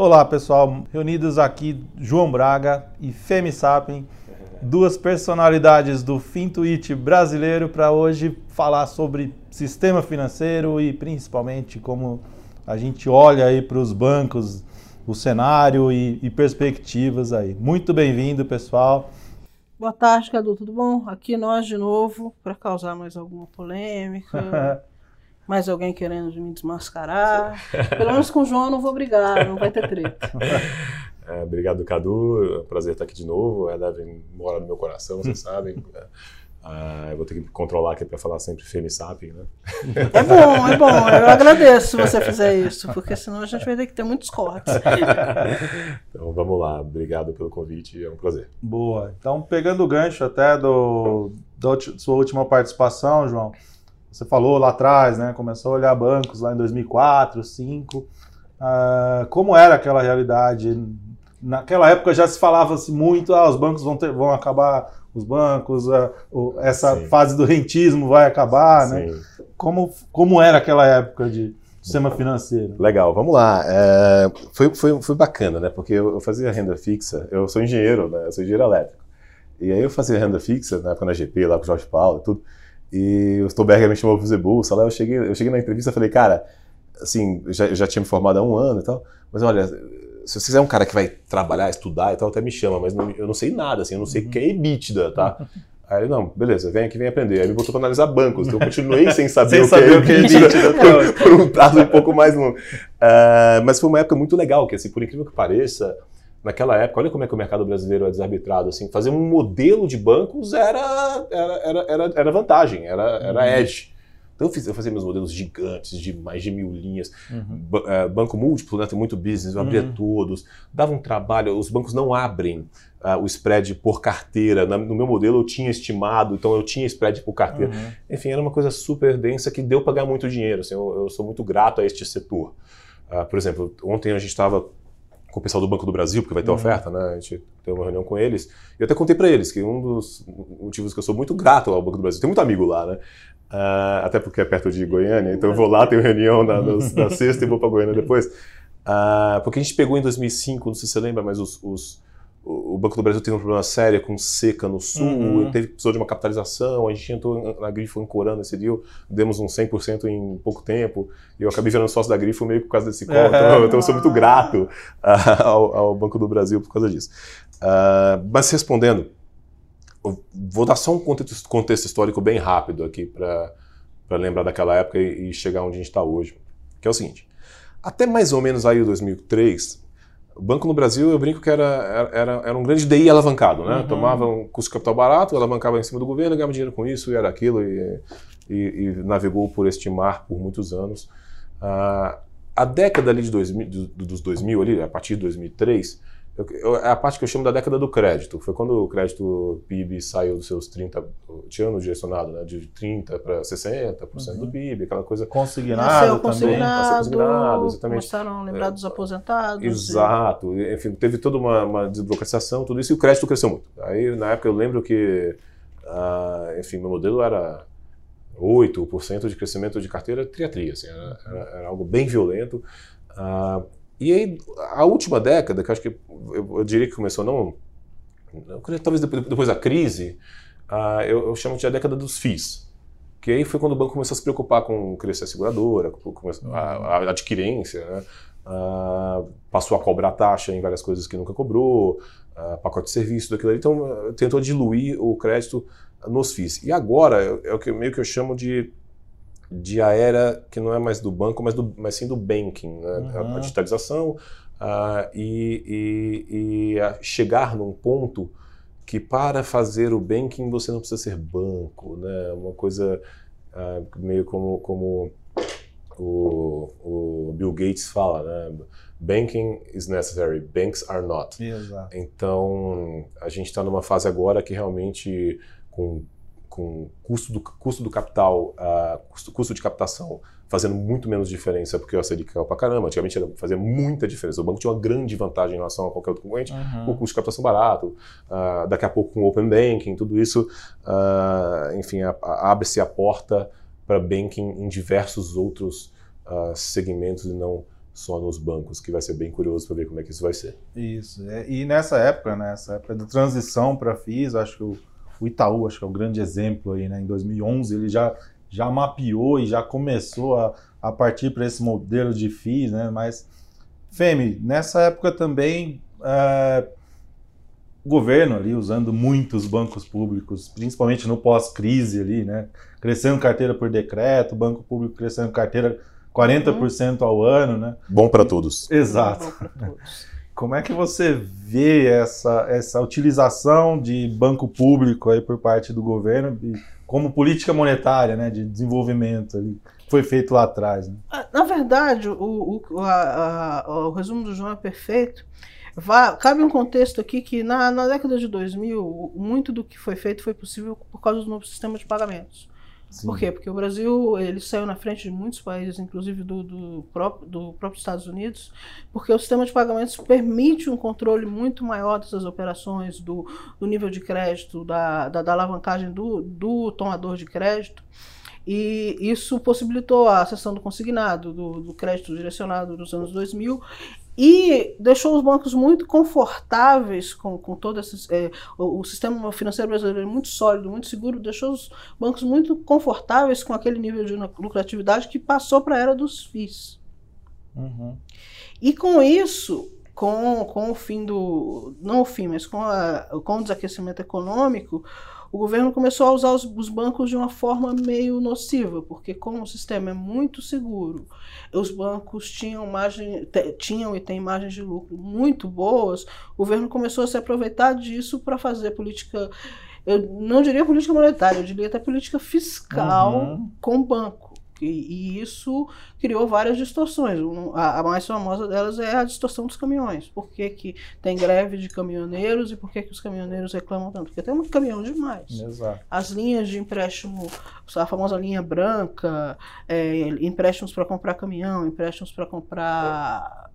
Olá pessoal, reunidos aqui João Braga e Femi Sapien, duas personalidades do Fintuit brasileiro para hoje falar sobre sistema financeiro e principalmente como a gente olha aí para os bancos, o cenário e, e perspectivas aí. Muito bem-vindo pessoal. Boa tarde, Cadu, tudo bom? Aqui nós de novo para causar mais alguma polêmica. mais alguém querendo me desmascarar. Pelo menos com o João eu não vou brigar, não vai ter treta. É, obrigado, Cadu. É um prazer estar aqui de novo. É, deve morar no meu coração, vocês sabem. É, eu vou ter que me controlar aqui para falar sempre Femisap, né? É bom, é bom. Eu agradeço se você fizer isso, porque senão a gente vai ter que ter muitos cortes. então vamos lá. Obrigado pelo convite, é um prazer. Boa. Então, pegando o gancho até do, da sua última participação, João, você falou lá atrás, né? Começou a olhar bancos lá em 2004, 2005. Uh, como era aquela realidade? Naquela época já se falava-se muito, ah, os bancos vão, ter, vão acabar, os bancos, uh, essa Sim. fase do rentismo vai acabar, né? Sim. né? Como, como era aquela época de sistema financeiro? Legal, vamos lá. É, foi, foi, foi bacana, né? Porque eu, eu fazia renda fixa, eu sou engenheiro, né? Eu sou engenheiro elétrico. E aí eu fazia renda fixa, na época na GP, lá com o Jorge Paulo e tudo. E o Stolberger me chamou para fazer bolsa lá. Eu cheguei, eu cheguei na entrevista e falei, cara, assim, já, já tinha me formado há um ano e tal, mas olha, se você quiser um cara que vai trabalhar, estudar e tal, até me chama, mas não, eu não sei nada, assim, eu não sei o uhum. que é EBITDA, tá? Aí ele, não, beleza, vem aqui, vem aprender. Aí me botou para analisar bancos, então eu continuei sem saber, sem o, que é o que é EBITDA, por, por, um prazo um pouco mais longo. Uh, mas foi uma época muito legal, que assim, por incrível que pareça, naquela época, olha como é que o mercado brasileiro é desarbitrado, assim, fazer um modelo de bancos era, era, era, era, vantagem, era, era uhum. edge. Então eu, fiz, eu fazia meus modelos gigantes, de mais de mil linhas, uhum. uh, banco múltiplo, né, tem muito business, eu abria uhum. todos, dava um trabalho, os bancos não abrem uh, o spread por carteira, Na, no meu modelo eu tinha estimado, então eu tinha spread por carteira. Uhum. Enfim, era uma coisa super densa que deu para ganhar muito dinheiro, assim, eu, eu, sou muito grato a este setor. Uh, por exemplo, ontem a gente estava com o pessoal do Banco do Brasil, porque vai ter uhum. oferta, né? A gente teve uma reunião com eles. E eu até contei para eles que um dos motivos que eu sou muito grato ao Banco do Brasil, tem muito amigo lá, né? Uh, até porque é perto de Goiânia, então eu vou lá, tenho reunião na, na, na sexta e vou para Goiânia depois. Uh, porque a gente pegou em 2005, não sei se você lembra, mas os, os o Banco do Brasil teve um problema sério com seca no sul, uhum. teve, precisou de uma capitalização, a gente entrou na Grifo ancorando esse deal, demos um 100% em pouco tempo, e eu acabei virando sócio da Grifo meio por causa desse call, então, então, eu sou muito grato uh, ao, ao, Banco do Brasil por causa disso. Uh, mas respondendo, vou dar só um contexto, contexto histórico bem rápido aqui para lembrar daquela época e, e chegar onde a gente está hoje, que é o seguinte, até mais ou menos aí o 2003, o banco no Brasil, eu brinco que era, era, era um grande DI alavancado, né? Uhum. Tomava um custo de capital barato, alavancava em cima do governo, ganhava dinheiro com isso e era aquilo, e, e, e navegou por este mar por muitos anos. Ah, a década ali de 2000, dos 2000, ali, a partir de 2003, eu, eu, é a parte que eu chamo da década do crédito. Foi quando o crédito PIB saiu dos seus 30, tinha ano direcionado, né, de 30% para 60% uhum. do PIB, aquela coisa. Consignado também. Consignado, consignado exatamente. Começaram a lembrar dos aposentados. Exato. E... Enfim, teve toda uma, uma desburocratização, tudo isso, e o crédito cresceu muito. Aí, na época, eu lembro que, uh, enfim, meu modelo era 8% de crescimento de carteira triatria, assim, era, era, era algo bem violento. Uh, e aí, a última década, que acho que eu, eu diria que começou não, talvez depois, depois da crise, uh, eu, eu, chamo de a década dos FIIs. Que aí foi quando o banco começou a se preocupar com crescer a seguradora, com a, a adquirência, né? uh, passou a cobrar taxa em várias coisas que nunca cobrou, uh, pacote de serviço, daquilo ali. Então, tentou diluir o crédito nos FIIs. E agora é, é o que meio que eu chamo de de a era que não é mais do banco, mas, do, mas sim do banking, né? uhum. a, digitalização uh, e, e, e chegar num ponto que para fazer o banking você não precisa ser banco, né? Uma coisa uh, meio como, como o, o, Bill Gates fala, né? Banking is necessary, banks are not. Exato. Então a gente está numa fase agora que realmente com com custo do, custo do capital, uh, custo, custo de captação fazendo muito menos diferença porque o Selic caiu pra caramba. Antigamente fazia muita diferença. O banco tinha uma grande vantagem em relação a qualquer outro concorrente, uhum. o custo de captação barato, uh, daqui a pouco com o Open Banking, tudo isso, uh, enfim, abre-se a porta para banking em diversos outros segmentos e não só nos bancos, que vai ser bem curioso para ver como é que isso vai ser. Isso. É, e nessa época, nessa época de transição para FIIs, acho que o, o, Itaú acho que é um grande exemplo aí, né? Em 2011 ele já, já mapeou e já começou a, a partir para esse modelo de FIIs, né? Mas, Femi, nessa época também é, o governo ali usando muitos bancos públicos, principalmente no pós-crise ali, né? Crescendo carteira por decreto, banco público crescendo carteira 40% ao ano, né? Bom para todos. Exato. Como é que você vê essa, essa utilização de banco público aí por parte do governo como política monetária, né, de desenvolvimento ali, foi feito lá atrás? Né? Ah, na verdade, o, o, a, a, o resumo do João é perfeito. Vá, cabe um contexto aqui que na, na década de 2000, muito do que foi feito foi possível por causa do novo sistema de pagamentos. Sim. Por quê? Porque o Brasil ele saiu na frente de muitos países, inclusive do, do, próprio, do próprio Estados Unidos, porque o sistema de pagamentos permite um controle muito maior dessas operações, do, do nível de crédito, da, da, da alavancagem do, do tomador de crédito. E isso possibilitou a sessão do consignado, do, do crédito direcionado nos anos 2000 e deixou os bancos muito confortáveis com, com todo esse. É, o, o, sistema financeiro brasileiro é muito sólido, muito seguro, deixou os bancos muito confortáveis com aquele nível de lucratividade que passou para a era dos FIIs. Uhum. E com isso, com, com o fim do. Não o fim, mas com, a, com o desaquecimento econômico, o governo começou a usar os, os, bancos de uma forma meio nociva, porque como o sistema é muito seguro, os bancos tinham margem, tinham e têm margens de lucro muito boas, o governo começou a se aproveitar disso para fazer política eu não diria política monetária, eu diria até política fiscal uhum. com o banco. E, e, isso criou várias distorções. A, a, mais famosa delas é a distorção dos caminhões. Por que, que tem greve de caminhoneiros e por que, que os caminhoneiros reclamam tanto? Porque tem muito caminhão demais. Exato. As linhas de empréstimo, a famosa linha branca, é, empréstimos para comprar caminhão, empréstimos para comprar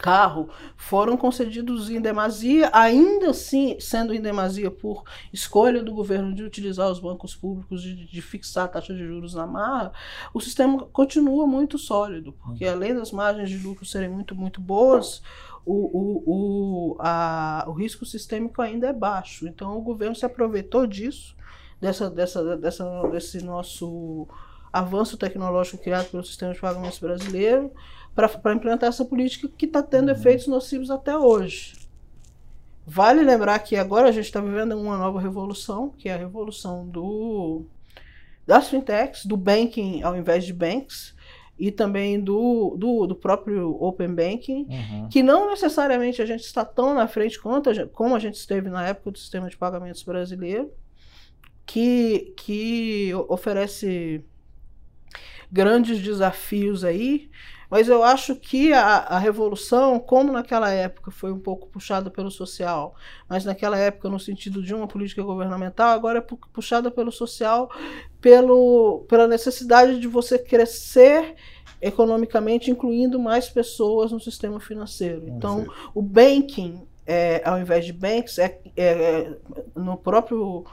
carro foram concedidos em demasia, ainda assim sendo em demasia por escolha do governo de utilizar os bancos públicos, de, de fixar a taxa de juros na marra, o sistema continua muito sólido, porque uhum. além das margens de lucro serem muito, muito boas, o, o, o, a, o risco sistêmico ainda é baixo. Então o governo se aproveitou disso, dessa, dessa, dessa, desse nosso avanço tecnológico criado pelo sistema de pagamentos brasileiro para implementar essa política que está tendo uhum. efeitos nocivos até hoje. Vale lembrar que agora a gente está vivendo uma nova revolução, que é a revolução do, das fintechs, do banking ao invés de banks, e também do, do, do próprio Open Banking, uhum. que não necessariamente a gente está tão na frente quanto a gente, como a gente esteve na época do sistema de pagamentos brasileiro, que, que oferece grandes desafios aí, mas eu acho que a, a revolução, como naquela época foi um pouco puxada pelo social, mas naquela época no sentido de uma política governamental, agora é puxada pelo social, pelo, pela necessidade de você crescer economicamente, incluindo mais pessoas no sistema financeiro. Então, o banking, é, ao invés de banks, é, é, é no próprio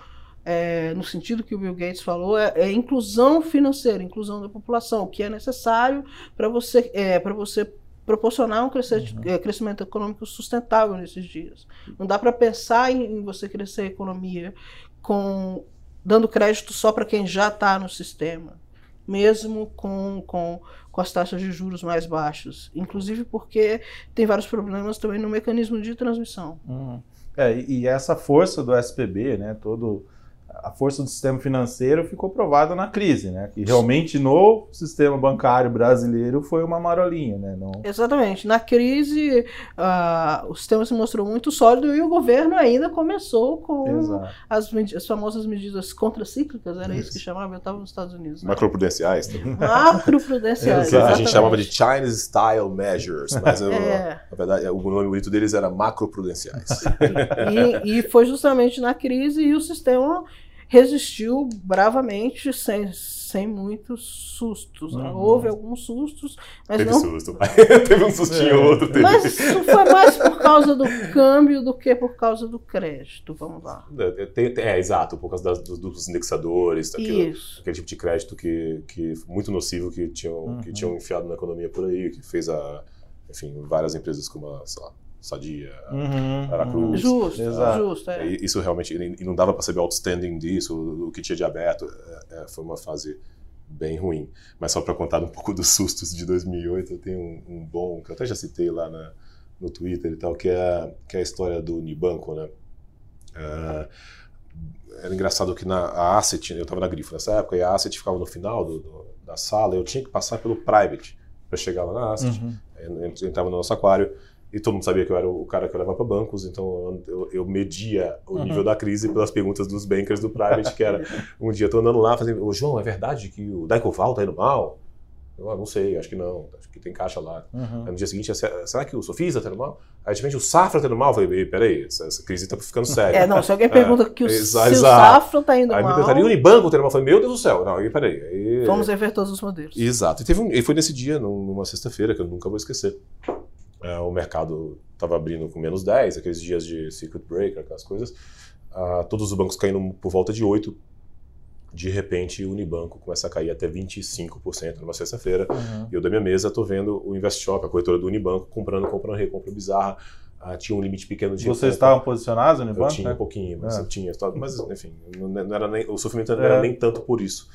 é, no sentido que o Bill Gates falou, é, é, inclusão financeira, inclusão da população, o que é necessário para você, é, você proporcionar um crescimento, uhum. É, crescimento, econômico sustentável nesses dias. Não dá para pensar em, em, você crescer a economia com dando crédito só para quem já está no sistema, mesmo com, com, com as taxas de juros mais baixas. Inclusive porque tem vários problemas também no mecanismo de transmissão. Uhum. É, e essa força do SPB, né, todo a força do sistema financeiro ficou provada na crise, né? Que realmente no sistema bancário brasileiro foi uma marolinha, né? Não... Exatamente. Na crise, uh, o sistema se mostrou muito sólido e o governo ainda começou com as, as, famosas medidas contracíclicas, era isso, isso que chamava, eu estava nos Estados Unidos. Né? Macroprudenciais. Macroprudenciais. a gente chamava de Chinese Style Measures, mas eu, é. na verdade o nome bonito deles era macroprudenciais. E, e foi justamente na crise e o sistema resistiu bravamente, sem, sem muitos sustos. Uhum. Houve alguns sustos, mas teve não... susto. teve um sustinho é. outro. Teve. Mas isso foi mais por causa do câmbio do que por causa do crédito. Vamos lá. É, tem- é, exato, por causa das- dos, dos indexadores, aquele tipo de crédito que, que muito nocivo que tinham, que Uhum. tinham enfiado na economia por aí, que fez a, enfim, várias empresas como a, sei lá, Sadia. Uhum, Veracruz. Justo, Exato. justo. É. Isso realmente, e não dava para saber o outstanding disso, o, que tinha de aberto, é, é, foi uma fase bem ruim. Mas só para contar um pouco dos sustos de 2008, eu tenho um, um bom, que eu até já citei lá na- no Twitter e tal, que é, que é a história do Unibanco, né? É, era engraçado que na a Asset, eu estava na Grifo nessa época, e a Asset ficava no final do- do- da sala, eu tinha que passar pelo Private para chegar lá na Asset. Uhum. Eu entrava no nosso aquário e todo mundo sabia que eu era o cara que eu levava para bancos, então eu, eu media o Uhum. nível da crise pelas perguntas dos bankers do private, que era um dia eu tô andando lá fazendo, ô João, é verdade que o Daicoval tá indo mal? Eu ah, não sei, acho que não, acho que tem caixa lá. Uhum. Aí no dia seguinte, "Se- será que o Sofisa tá indo mal? Aí de repente o Safra tá indo mal? Eu falei, "Ei, peraí, essa, essa crise tá ficando séria. É, não, se alguém pergunta que o, exa- se o. Safra tá indo Aí me mal, perguntaram, e o Unibanco tá indo mal? Eu falei, meu Deus do céu, não, aí peraí. Aí, vamos rever todos os modelos. Exato. E, teve um, e foi nesse dia, num- numa sexta-feira, que eu nunca vou esquecer. É, o mercado estava abrindo com menos 10, aqueles dias de circuit breaker, aquelas coisas. Ah, todos os bancos caindo por volta de 8. De repente, o Unibanco começa a cair até 25% numa sexta-feira. Uhum. E eu da minha mesa tô vendo o InvestShop, a corretora do Unibanco, comprando, comprando, recompra bizarra. Ah, tinha um limite pequeno de Vocês estavam posicionados no Eu banco? tinha um pouquinho, mas É. eu tinha. Mas, enfim, não, não era nem, o sofrimento não É. era nem tanto por isso.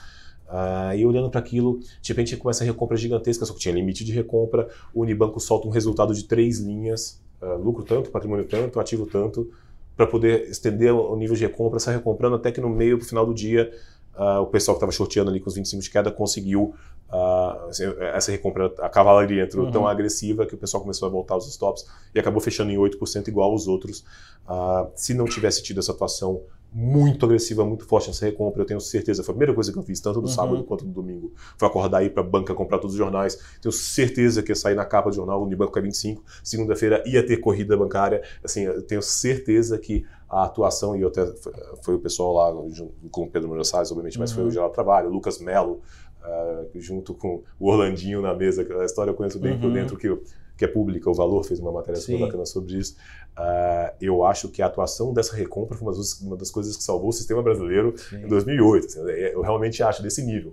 E olhando para aquilo, de repente começa a recompra gigantesca, só que tinha limite de recompra. O Unibanco solta um resultado de três linhas: ah, lucro tanto, patrimônio tanto, ativo tanto, para poder estender o nível de recompra, sair recomprando até que no meio, pro final do dia, ah, o pessoal que estava shorteando ali com os 25 de queda conseguiu ah, essa recompra, a cavalaria entrou Uhum. tão agressiva que o pessoal começou a voltar os stops e acabou fechando em 8% igual aos outros. Ah, se não tivesse tido essa atuação muito agressiva, muito forte nessa recompra, eu tenho certeza, foi a primeira coisa que eu fiz, tanto no Uhum. sábado quanto no domingo, foi acordar aí para a banca comprar todos os jornais. Tenho certeza que ia sair na capa do jornal, o Unibanco é 25, segunda-feira ia ter corrida bancária. Assim, eu tenho certeza que a atuação, e eu até, foi, foi o pessoal lá, com o Pedro Moura Salles, obviamente, mas foi Uhum. o Geraldo Trabalho, o Lucas Melo, ah, junto com o Orlandinho na mesa, a história eu conheço bem por Uhum. dentro, que, que é pública, o Valor fez uma matéria super Sim. bacana sobre isso. Ah, eu acho que a atuação dessa recompra foi uma das, uma das coisas que salvou o sistema brasileiro em 2008. assim, eu realmente acho desse nível,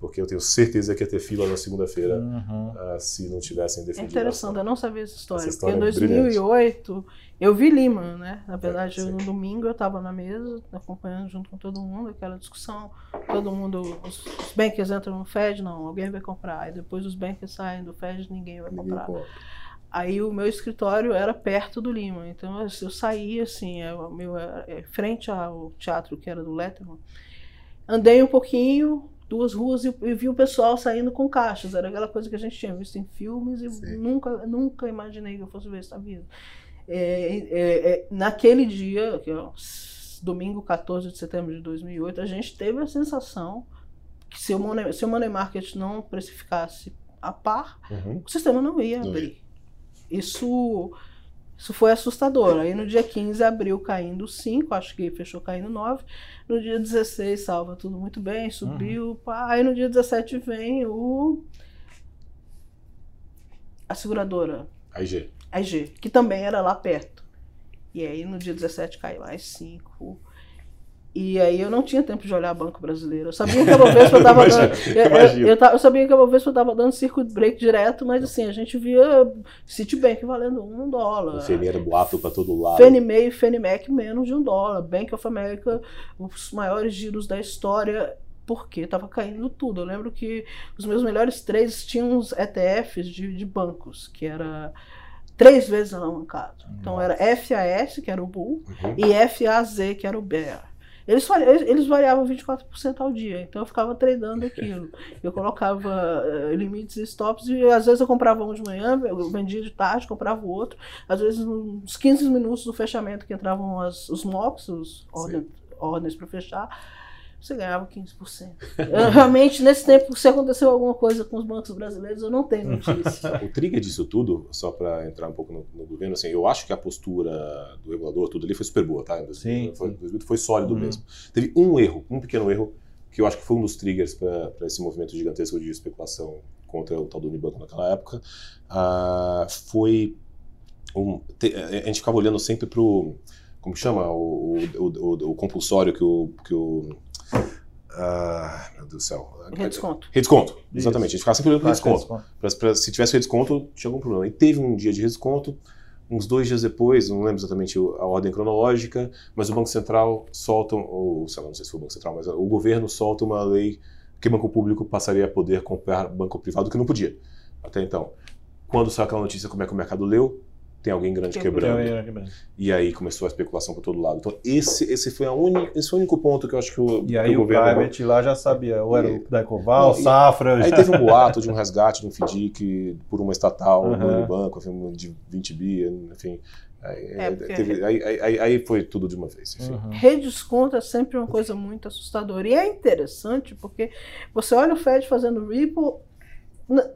porque eu tenho certeza que ia ter fila na segunda-feira Uhum. ah, se não tivessem É defendido. interessante, eu não sabia essa história. Essa história porque em é brilhante. 2008 eu vi Lima, né? Na verdade, É, eu, sim. no domingo eu estava na mesa, acompanhando junto com todo mundo aquela discussão. Todo mundo, os, os bankers entram no Fed, não, alguém vai comprar. Aí depois os bankers saem do Fed, ninguém vai Ninguém comprar. compra. Aí o meu escritório era perto do Lima, então eu, eu saía assim, é, o meu, é, é, frente ao teatro que era do Letterman. Andei um pouquinho, duas ruas, e, e vi o pessoal saindo com caixas. Era aquela coisa que a gente tinha visto em filmes e Sim. nunca, nunca imaginei que eu fosse ver isso na vida. É, é, é, naquele dia, que é o s- domingo 14 de setembro de 2008, a gente teve a sensação que se o money, se o money market não precificasse a par, Uhum. o sistema não ia abrir. Isso, isso foi assustador. Aí no dia 15 abriu caindo 5, acho que fechou caindo 9. No dia 16 salva tudo muito bem, subiu. pá. Aí no dia 17 vem o a seguradora, Aí, G. a IG, que também era lá perto. E aí no dia 17 caiu mais 5. E aí eu não tinha tempo de olhar Banco Brasileiro. Eu sabia que a Bovespa estava dando. Eu, eu, eu eu sabia que a Bovespa estava dando circuit break direto, mas assim, a gente via Citibank valendo um dólar. O boato para todo lado. Fannie Mae e Fannie Mac menos de um dólar. Bank of America, os maiores giros da história, porque estava caindo tudo. Eu lembro que os meus melhores trades tinham uns ETFs de, de bancos, que era três vezes alavancado. Então era FAS, que era o Bull, Uhum. e FAZ, que era o Bear. Eles, eles- variavam 24% ao dia, então eu ficava tradando aquilo. Eu colocava eh, limites e stops e às vezes eu comprava um de manhã, eu vendia de tarde, comprava o outro. Às vezes nos 15 minutos do fechamento que entravam as, os MOPs, os ordens para fechar, você ganhava 15%. Eu, realmente, nesse tempo, se aconteceu alguma coisa com os bancos brasileiros, eu não tenho notícia. O trigger disso tudo, só para entrar um pouco no, no governo, assim, eu acho que a postura do regulador, tudo ali foi super boa, tá? Em 2000, Sim, foi, sim. 2008 foi sólido Uhum. mesmo. Teve um erro, um pequeno erro, que eu acho que foi um dos triggers para esse movimento gigantesco de especulação contra o tal do Unibanco naquela época, ah, foi um, te, a gente ficava olhando sempre pro. Como chama? O, o, o, o compulsório que o. Que o ah, meu Deus do céu. Redesconto. Redesconto, exatamente. A gente ficava sempre olhando para de redesconto. Pra, pra- se tivesse redesconto, tinha algum problema. E teve um dia de redesconto, uns dois dias depois, não lembro exatamente o- a ordem cronológica, mas o Banco Central solta, ou sei lá, não sei se foi o Banco Central, mas o governo solta uma lei que o banco público passaria a poder comprar banco privado que não podia até então. Quando saiu aquela notícia como é que o mercado leu, tem alguém grande Quebrou. quebrando. E aí começou a especulação por todo lado. Então esse, esse foi a única, esse foi o único ponto que eu acho que o, E aí o governo private lá já sabia, ou era E- o Daicoval, Não, e- Safra. Aí teve um boato de um resgate de um FDIC por uma estatal Aham. no banco, enfim, de 20 bi, enfim. Aí, É, porque- teve- aí, aí- aí- aí foi tudo de uma vez. Enfim. Uhum. Redesconto é sempre uma coisa muito assustadora. E é interessante porque você olha o Fed fazendo Ripple.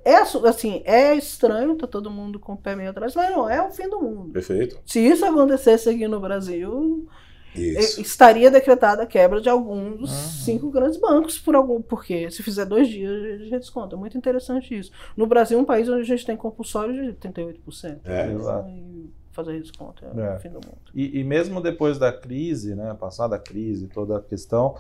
É, assim, é estranho, tá todo mundo com o pé meio atrás, mas não é o fim do mundo. Perfeito? Se isso acontecesse aqui no Brasil, Isso. eh, estaria decretada a quebra de algum dos Uhum. cinco grandes bancos por algum, porque se fizer dois dias de desconto. É muito interessante isso. No Brasil, um país onde a gente tem compulsório de 38%. É. Exato. E fazer desconto é, É. o fim do mundo. E, e mesmo depois da crise, né, passada a crise, toda a questão,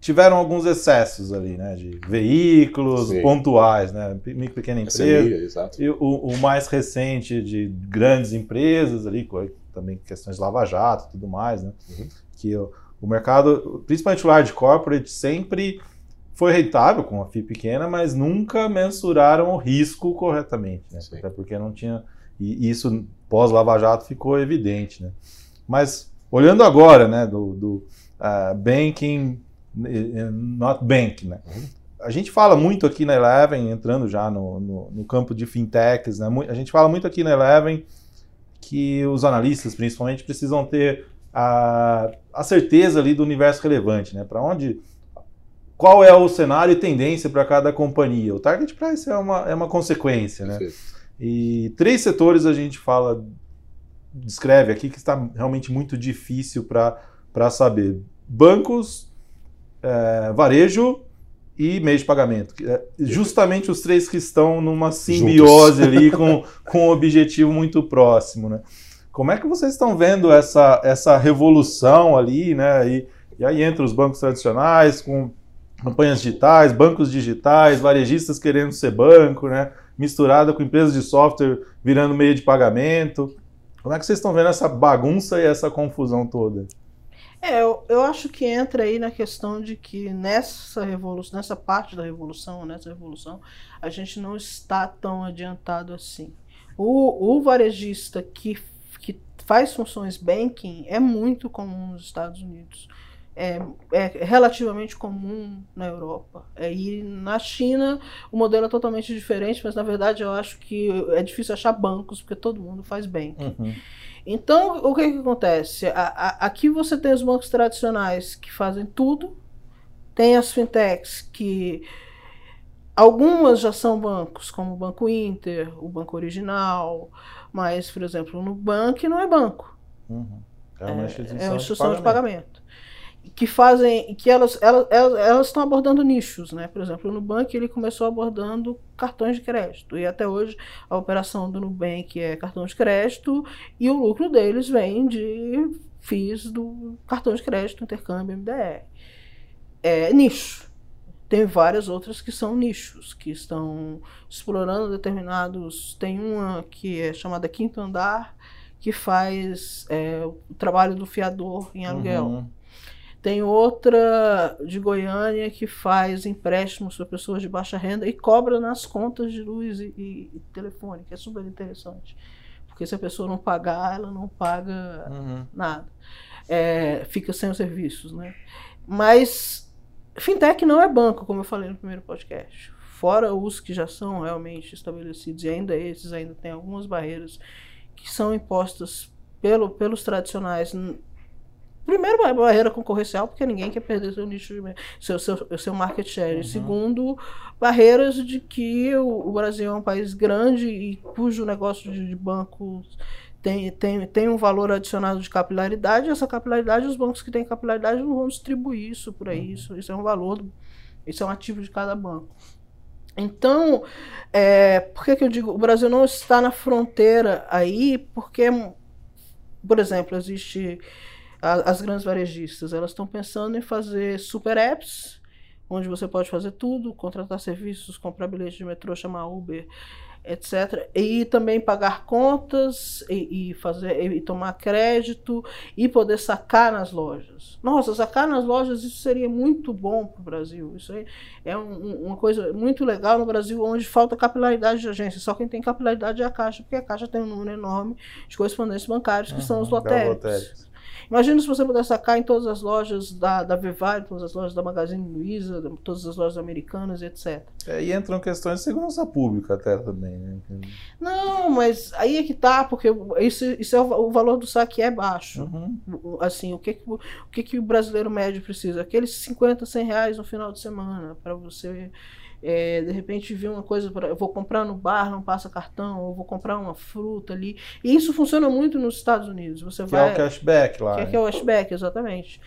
tiveram alguns excessos ali, né, de veículos Sim. pontuais, né, micro pequena empresa. SMI, exato. E o, o mais recente de grandes empresas ali, também questões de lava-jato e tudo mais, né? Uhum. Que o, o mercado, principalmente o large corporate, sempre foi rentável com a FII pequena, mas nunca mensuraram o risco corretamente, né? Sim. Até porque não tinha. E isso pós-lava-jato ficou evidente, né? Mas olhando agora, né, do, do ah, banking, not bank, né? A gente fala muito aqui na Eleven, entrando já no, no, no campo de fintechs, né? A gente fala muito aqui na Eleven que os analistas, principalmente, precisam ter a, a certeza ali do universo relevante, né? Para onde, qual é o cenário e tendência para cada companhia. O target price é uma, é uma consequência, né? Perfeito. E três setores a gente fala, descreve aqui que está realmente muito difícil para saber: bancos, é, varejo e meio de pagamento. É Justamente os três que estão numa simbiose ali com, com um objetivo muito próximo, né? Como é que vocês estão vendo essa, essa revolução ali, né? E, e aí entra os bancos tradicionais com campanhas digitais, bancos digitais, varejistas querendo ser banco, né? Misturada com empresas de software virando meio de pagamento. Como é que vocês estão vendo essa bagunça e essa confusão toda? É, eu, eu acho que entra aí na questão de que nessa revolução, nessa parte da revolução, nessa revolução, a gente não está tão adiantado assim. O, o varejista que, que faz funções banking é muito comum nos Estados Unidos. É, é relativamente comum na Europa. É, e na China o modelo é totalmente diferente, mas na verdade eu acho que é difícil achar bancos, porque todo mundo faz banking. Então, o que, que acontece? A- a- aqui você tem os bancos tradicionais que fazem tudo, tem as fintechs que algumas já são bancos, como o Banco Inter, o Banco Original, mas, por exemplo, o Nubank não é banco, Uhum. É uma instituição, é uma instituição de de pagamento. Que fazem, que elas, elas, elas, elas estão abordando nichos, né? Por exemplo, o Nubank ele começou abordando cartões de crédito e até hoje a operação do Nubank é cartão de crédito e o lucro deles vem de FIIs do cartão de crédito, intercâmbio, MDR. É nicho. Tem várias outras que são nichos, que estão explorando determinados. Tem uma que é chamada Quinto Andar, que faz é, o trabalho do fiador em aluguel. Uhum. Tem outra de Goiânia que faz empréstimos para pessoas de baixa renda e cobra nas contas de luz e, e- e telefone, que é super interessante. Porque se a pessoa não pagar, ela não paga Uhum. nada. É, fica sem os serviços, né? Mas fintech não é banco, como eu falei no primeiro podcast. Fora os que já são realmente estabelecidos, e ainda esses ainda tem algumas barreiras que são impostas pelo, pelos tradicionais. Primeiro, uma barreira concorrencial, porque ninguém quer perder seu nicho, de, seu, seu, seu market share. Uhum. Segundo, barreiras de que o, o Brasil é um país grande e cujo negócio de, de bancos tem, tem, tem um valor adicionado de capilaridade. Essa capilaridade, os bancos que têm capilaridade não vão distribuir isso por aí. Isso, isso é um valor, isso é um ativo de cada banco. Então, é, por que, que eu digo, o Brasil não está na fronteira aí, porque, por exemplo, existe a, as grandes varejistas, elas estão pensando em fazer super apps, onde você pode fazer tudo, contratar serviços, comprar bilhete de metrô, chamar Uber, etc. E também pagar contas e, e, fazer e tomar crédito e poder sacar nas lojas. Nossa, sacar nas lojas isso seria muito bom para o Brasil. Isso aí é um, uma coisa muito legal no Brasil, onde falta capilaridade de agência. Só quem tem capilaridade é a Caixa, porque a Caixa tem um número enorme de correspondentes bancários que uhum, são os lotéricos. Imagina se você pudesse sacar em todas as lojas da, da Vivai, todas as lojas da Magazine Luiza, todas as lojas americanas, etc. É, e entram questões de segurança pública até também, né? Não, mas aí é que tá, porque isso, isso é o, o valor do saque é baixo. Uhum. Assim, o que, o que, que o brasileiro médio precisa? Aqueles 50, 100 reais no final de semana para você é, de repente vi uma coisa, pra, eu vou comprar no bar, não passa cartão, ou vou comprar uma fruta ali. E isso funciona muito nos Estados Unidos. Você que vai, é o cashback lá. Que, é, que é o cashback, exatamente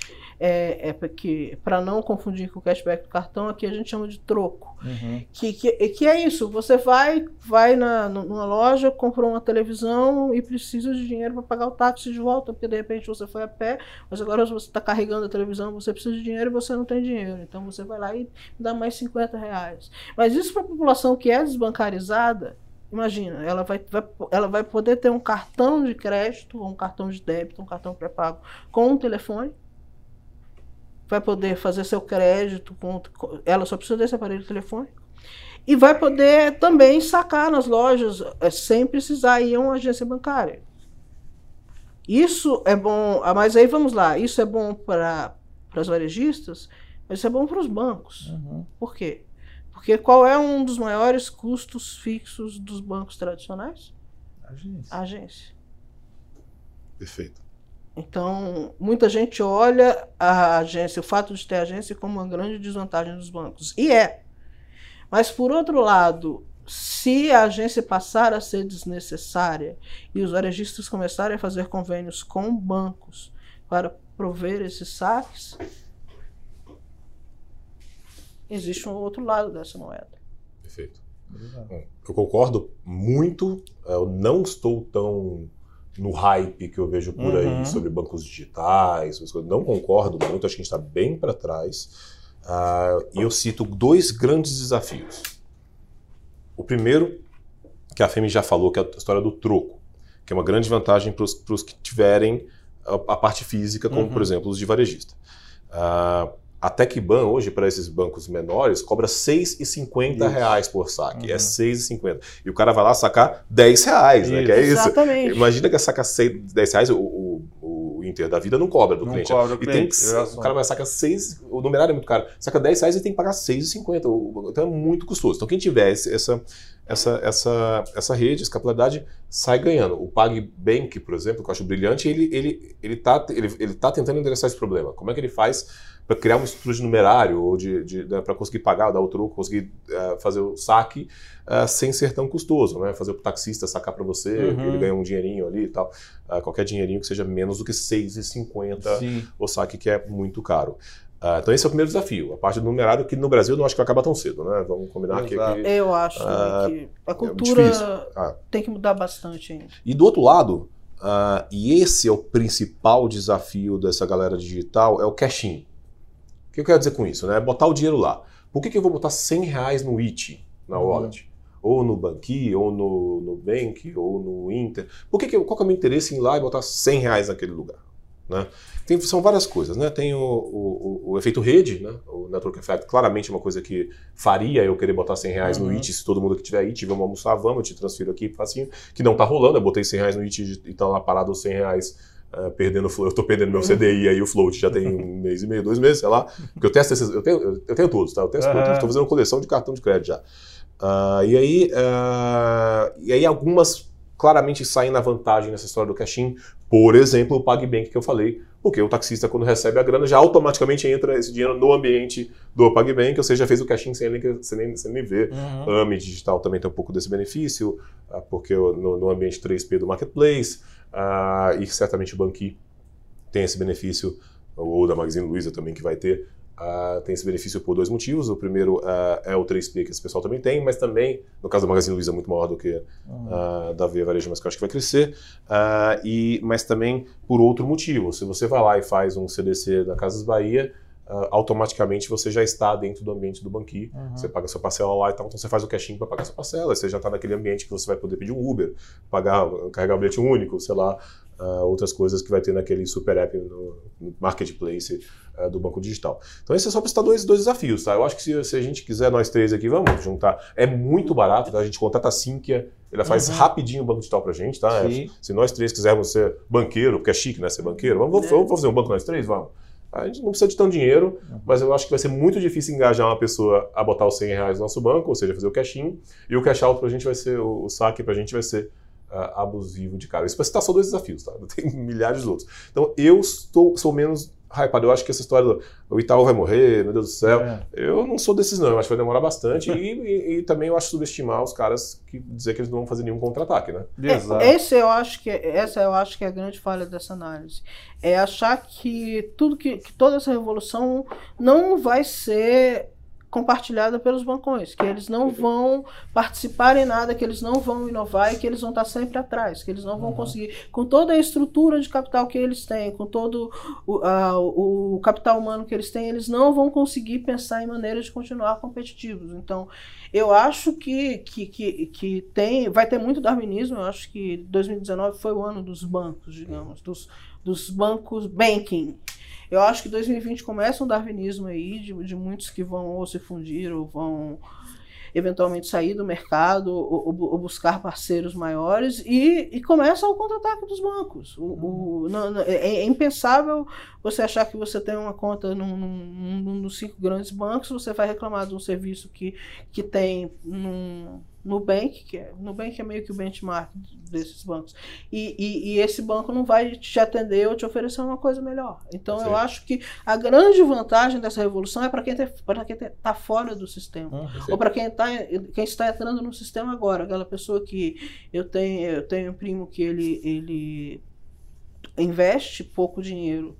é, é porque, para não confundir com o cashback do cartão, aqui a gente chama de troco. Uhum. Que, que, que é isso, você vai, vai na, numa loja, comprou uma televisão e precisa de dinheiro para pagar o táxi de volta, porque de repente você foi a pé, mas agora você está carregando a televisão, você precisa de dinheiro e você não tem dinheiro. Então você vai lá e dá mais 50 reais. Mas isso para a população que é desbancarizada, Imagina, ela vai, vai, ela vai poder ter um cartão de crédito, um cartão de débito, um cartão pré-pago com um telefone, vai poder fazer seu crédito, com, ela só precisa desse aparelho telefônico. E vai poder também sacar nas lojas é, sem precisar ir a uma agência bancária. Isso é bom, ah, mas aí vamos lá, isso é bom para as varejistas, mas isso é bom para os bancos. Uhum. Por quê? Porque qual é um dos maiores custos fixos dos bancos tradicionais? Agência. A agência. Perfeito. Então, muita gente olha a agência, o fato de ter agência, como uma grande desvantagem dos bancos. E é. Mas, por outro lado, se a agência passar a ser desnecessária e os varejistas começarem a fazer convênios com bancos para prover esses saques, existe um outro lado dessa moeda. Perfeito. Eu concordo muito. Eu não estou tão no hype que eu vejo por uhum. aí sobre bancos digitais, não concordo muito, acho que a gente está bem para trás. Uh, e eu cito dois grandes desafios. O primeiro, que a Femi já falou, que é a história do troco, que é uma grande vantagem para os que tiverem a, a, parte física, como uhum. por exemplo os de varejista. Uh, a TecBan hoje, para esses bancos menores, cobra 6,50 reais por saque. É uhum. É 6,50. E o cara vai lá sacar 10 reais, né? Que é isso. Exatamente. Imagina que saca 10 reais, o, o, o, Inter da vida não cobra do não cliente. Cobra e cliente, tem que, o cara vai sacar 6, o numerário é muito caro. Saca 10 reais e tem que pagar 6,50. Então é muito custoso. Então quem tiver essa, essa, essa, essa rede, essa capilaridade, sai ganhando. O PagBank, por exemplo, que eu acho brilhante, ele está ele, ele tá, ele, ele tá tentando endereçar esse problema. Como é que ele faz para criar uma estrutura de numerário ou de, de né, para conseguir pagar, dar o troco, conseguir uh, fazer o saque uh, sem ser tão custoso, né? Fazer o taxista sacar para você, uhum. ele ganha um dinheirinho ali e tal. Uh, qualquer dinheirinho que seja menos do que 6,50 o saque que é muito caro. Uh, então esse é o primeiro desafio, a parte do numerário que no Brasil eu não acho que vai acabar tão cedo, né? Vamos combinar que, que, Eu acho uh, que a cultura é tem que mudar bastante ainda. E do outro lado, uh, e esse é o principal desafio dessa galera digital, é o cash-in. O que eu quero dizer com isso? Né? Botar o dinheiro lá. Por que, que eu vou botar 100 reais no IT, na uhum. wallet? Ou no Banqui, ou no, Bank, ou no Inter. Por que que eu, qual que é o meu interesse em ir lá e botar 100 reais naquele lugar? Né? Tem, são várias coisas, né? Tem o, o, o, efeito rede, né? O Network Effect, claramente é uma coisa que faria eu querer botar 100 reais uhum. no IT, se todo mundo que tiver IT, vamos almoçar, vamos, eu te transfiro aqui facinho, que não tá rolando, eu botei 100 reais no IT e tá lá parado os 100 reais Uh, perdendo eu estou perdendo meu CDI aí, o float já tem um mês e meio, dois meses, sei lá. Porque eu testo esses, eu tenho, eu tenho todos, tá? Eu testo uhum. estou fazendo coleção de cartão de crédito já. Uh, e aí, uh, e aí algumas claramente saem na vantagem nessa história do cash-in. Por exemplo, o PagBank que eu falei, porque o taxista quando recebe a grana já automaticamente entra esse dinheiro no ambiente do PagBank, ou seja, já fez o cash-in sem nem, sem nem, sem nem ver. Uhum. AMI Digital também tem um pouco desse benefício, porque no, no ambiente 3P do Marketplace, Uh, e certamente o Banqui tem esse benefício, ou da Magazine Luiza também que vai ter. Uh, tem esse benefício por dois motivos. O primeiro uh, é o 3P, que esse pessoal também tem, mas também, no caso da Magazine Luiza, é muito maior do que uh, da Via Varejo, mas que eu acho que vai crescer. e, mas também por outro motivo. Se você vai lá e faz um CDC da Casas Bahia, automaticamente você já está dentro do ambiente do banqui. Uhum. Você paga sua parcela lá e tal, então você faz o cashinho para pagar sua parcela. Você já está naquele ambiente que você vai poder pedir um Uber, pagar, carregar o bilhete único, sei lá, uh, outras coisas que vai ter naquele super app no, no marketplace uh, do banco digital. Então, esse é só para citar dois, dois desafios, tá? Eu acho que se, se, a gente quiser, nós três aqui, vamos juntar. É muito barato, tá? A gente contrata a Sinqia, ela faz uhum. rapidinho o banco digital para a gente, tá? É, se nós três quisermos ser banqueiro, porque é chique, né? Ser banqueiro, vamos, vamos, vamos fazer um banco nós três? Vamos. A gente não precisa de tanto dinheiro, uhum. mas eu acho que vai ser muito difícil engajar uma pessoa a botar os 100 reais no nosso banco, ou seja, fazer o cash-in, e o cash out para a gente vai ser, o, o saque para a gente vai ser uh, abusivo de cara. Isso para citar só dois desafios, tá? Tem milhares de outros. Então eu estou, sou menos hypado. Eu acho que essa história do o Itaú vai morrer, meu Deus do céu. É. Eu não sou desses, não. Eu acho que vai demorar bastante. e, e, e, também eu acho subestimar os caras que dizer que eles não vão fazer nenhum contra-ataque, né? É, esse eu acho que essa eu acho que é a grande falha dessa análise. É achar que tudo que, que toda essa revolução não vai ser compartilhada pelos bancões, que eles não vão participar em nada, que eles não vão inovar e que eles vão estar sempre atrás, que eles não vão uhum. conseguir, com toda a estrutura de capital que eles têm, com todo o, a, o capital humano que eles têm, eles não vão conseguir pensar em maneiras de continuar competitivos. Então, eu acho que, que, que, que tem, vai ter muito darwinismo, eu acho que 2019 foi o ano dos bancos, digamos, dos, dos bancos banking. Eu acho que 2020 começa um darwinismo aí de, de muitos que vão ou se fundir ou vão eventualmente sair do mercado ou, ou, buscar parceiros maiores e, e começa o contra-ataque dos bancos. O, o não, não, é, é, impensável você achar que você tem uma conta num, num, num, dos cinco grandes bancos, você vai reclamar de um serviço que, que tem num, Nubank, que é, Nubank é meio que o benchmark desses bancos. E, e, e, esse banco não vai te atender ou te oferecer uma coisa melhor. Então Sim. eu acho que a grande vantagem dessa revolução é para quem está fora do sistema. Uhum. Ou para quem, tá, quem está entrando no sistema agora. Aquela pessoa que eu tenho, eu tenho um primo que ele, ele investe pouco dinheiro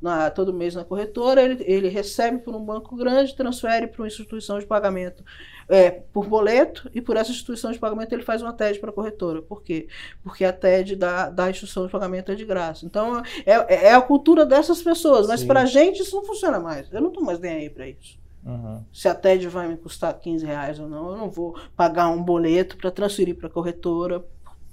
na, todo mês na corretora, ele, ele recebe por um banco grande, transfere para uma instituição de pagamento é, por boleto e por essa instituição de pagamento ele faz uma TED para a corretora. Por quê? Porque a TED da, da instituição de pagamento é de graça. Então é, é, é a cultura dessas pessoas, mas para a gente isso não funciona mais. Eu não estou mais nem aí para isso. Uhum. Se a TED vai me custar 15 reais ou não, eu não vou pagar um boleto para transferir para a corretora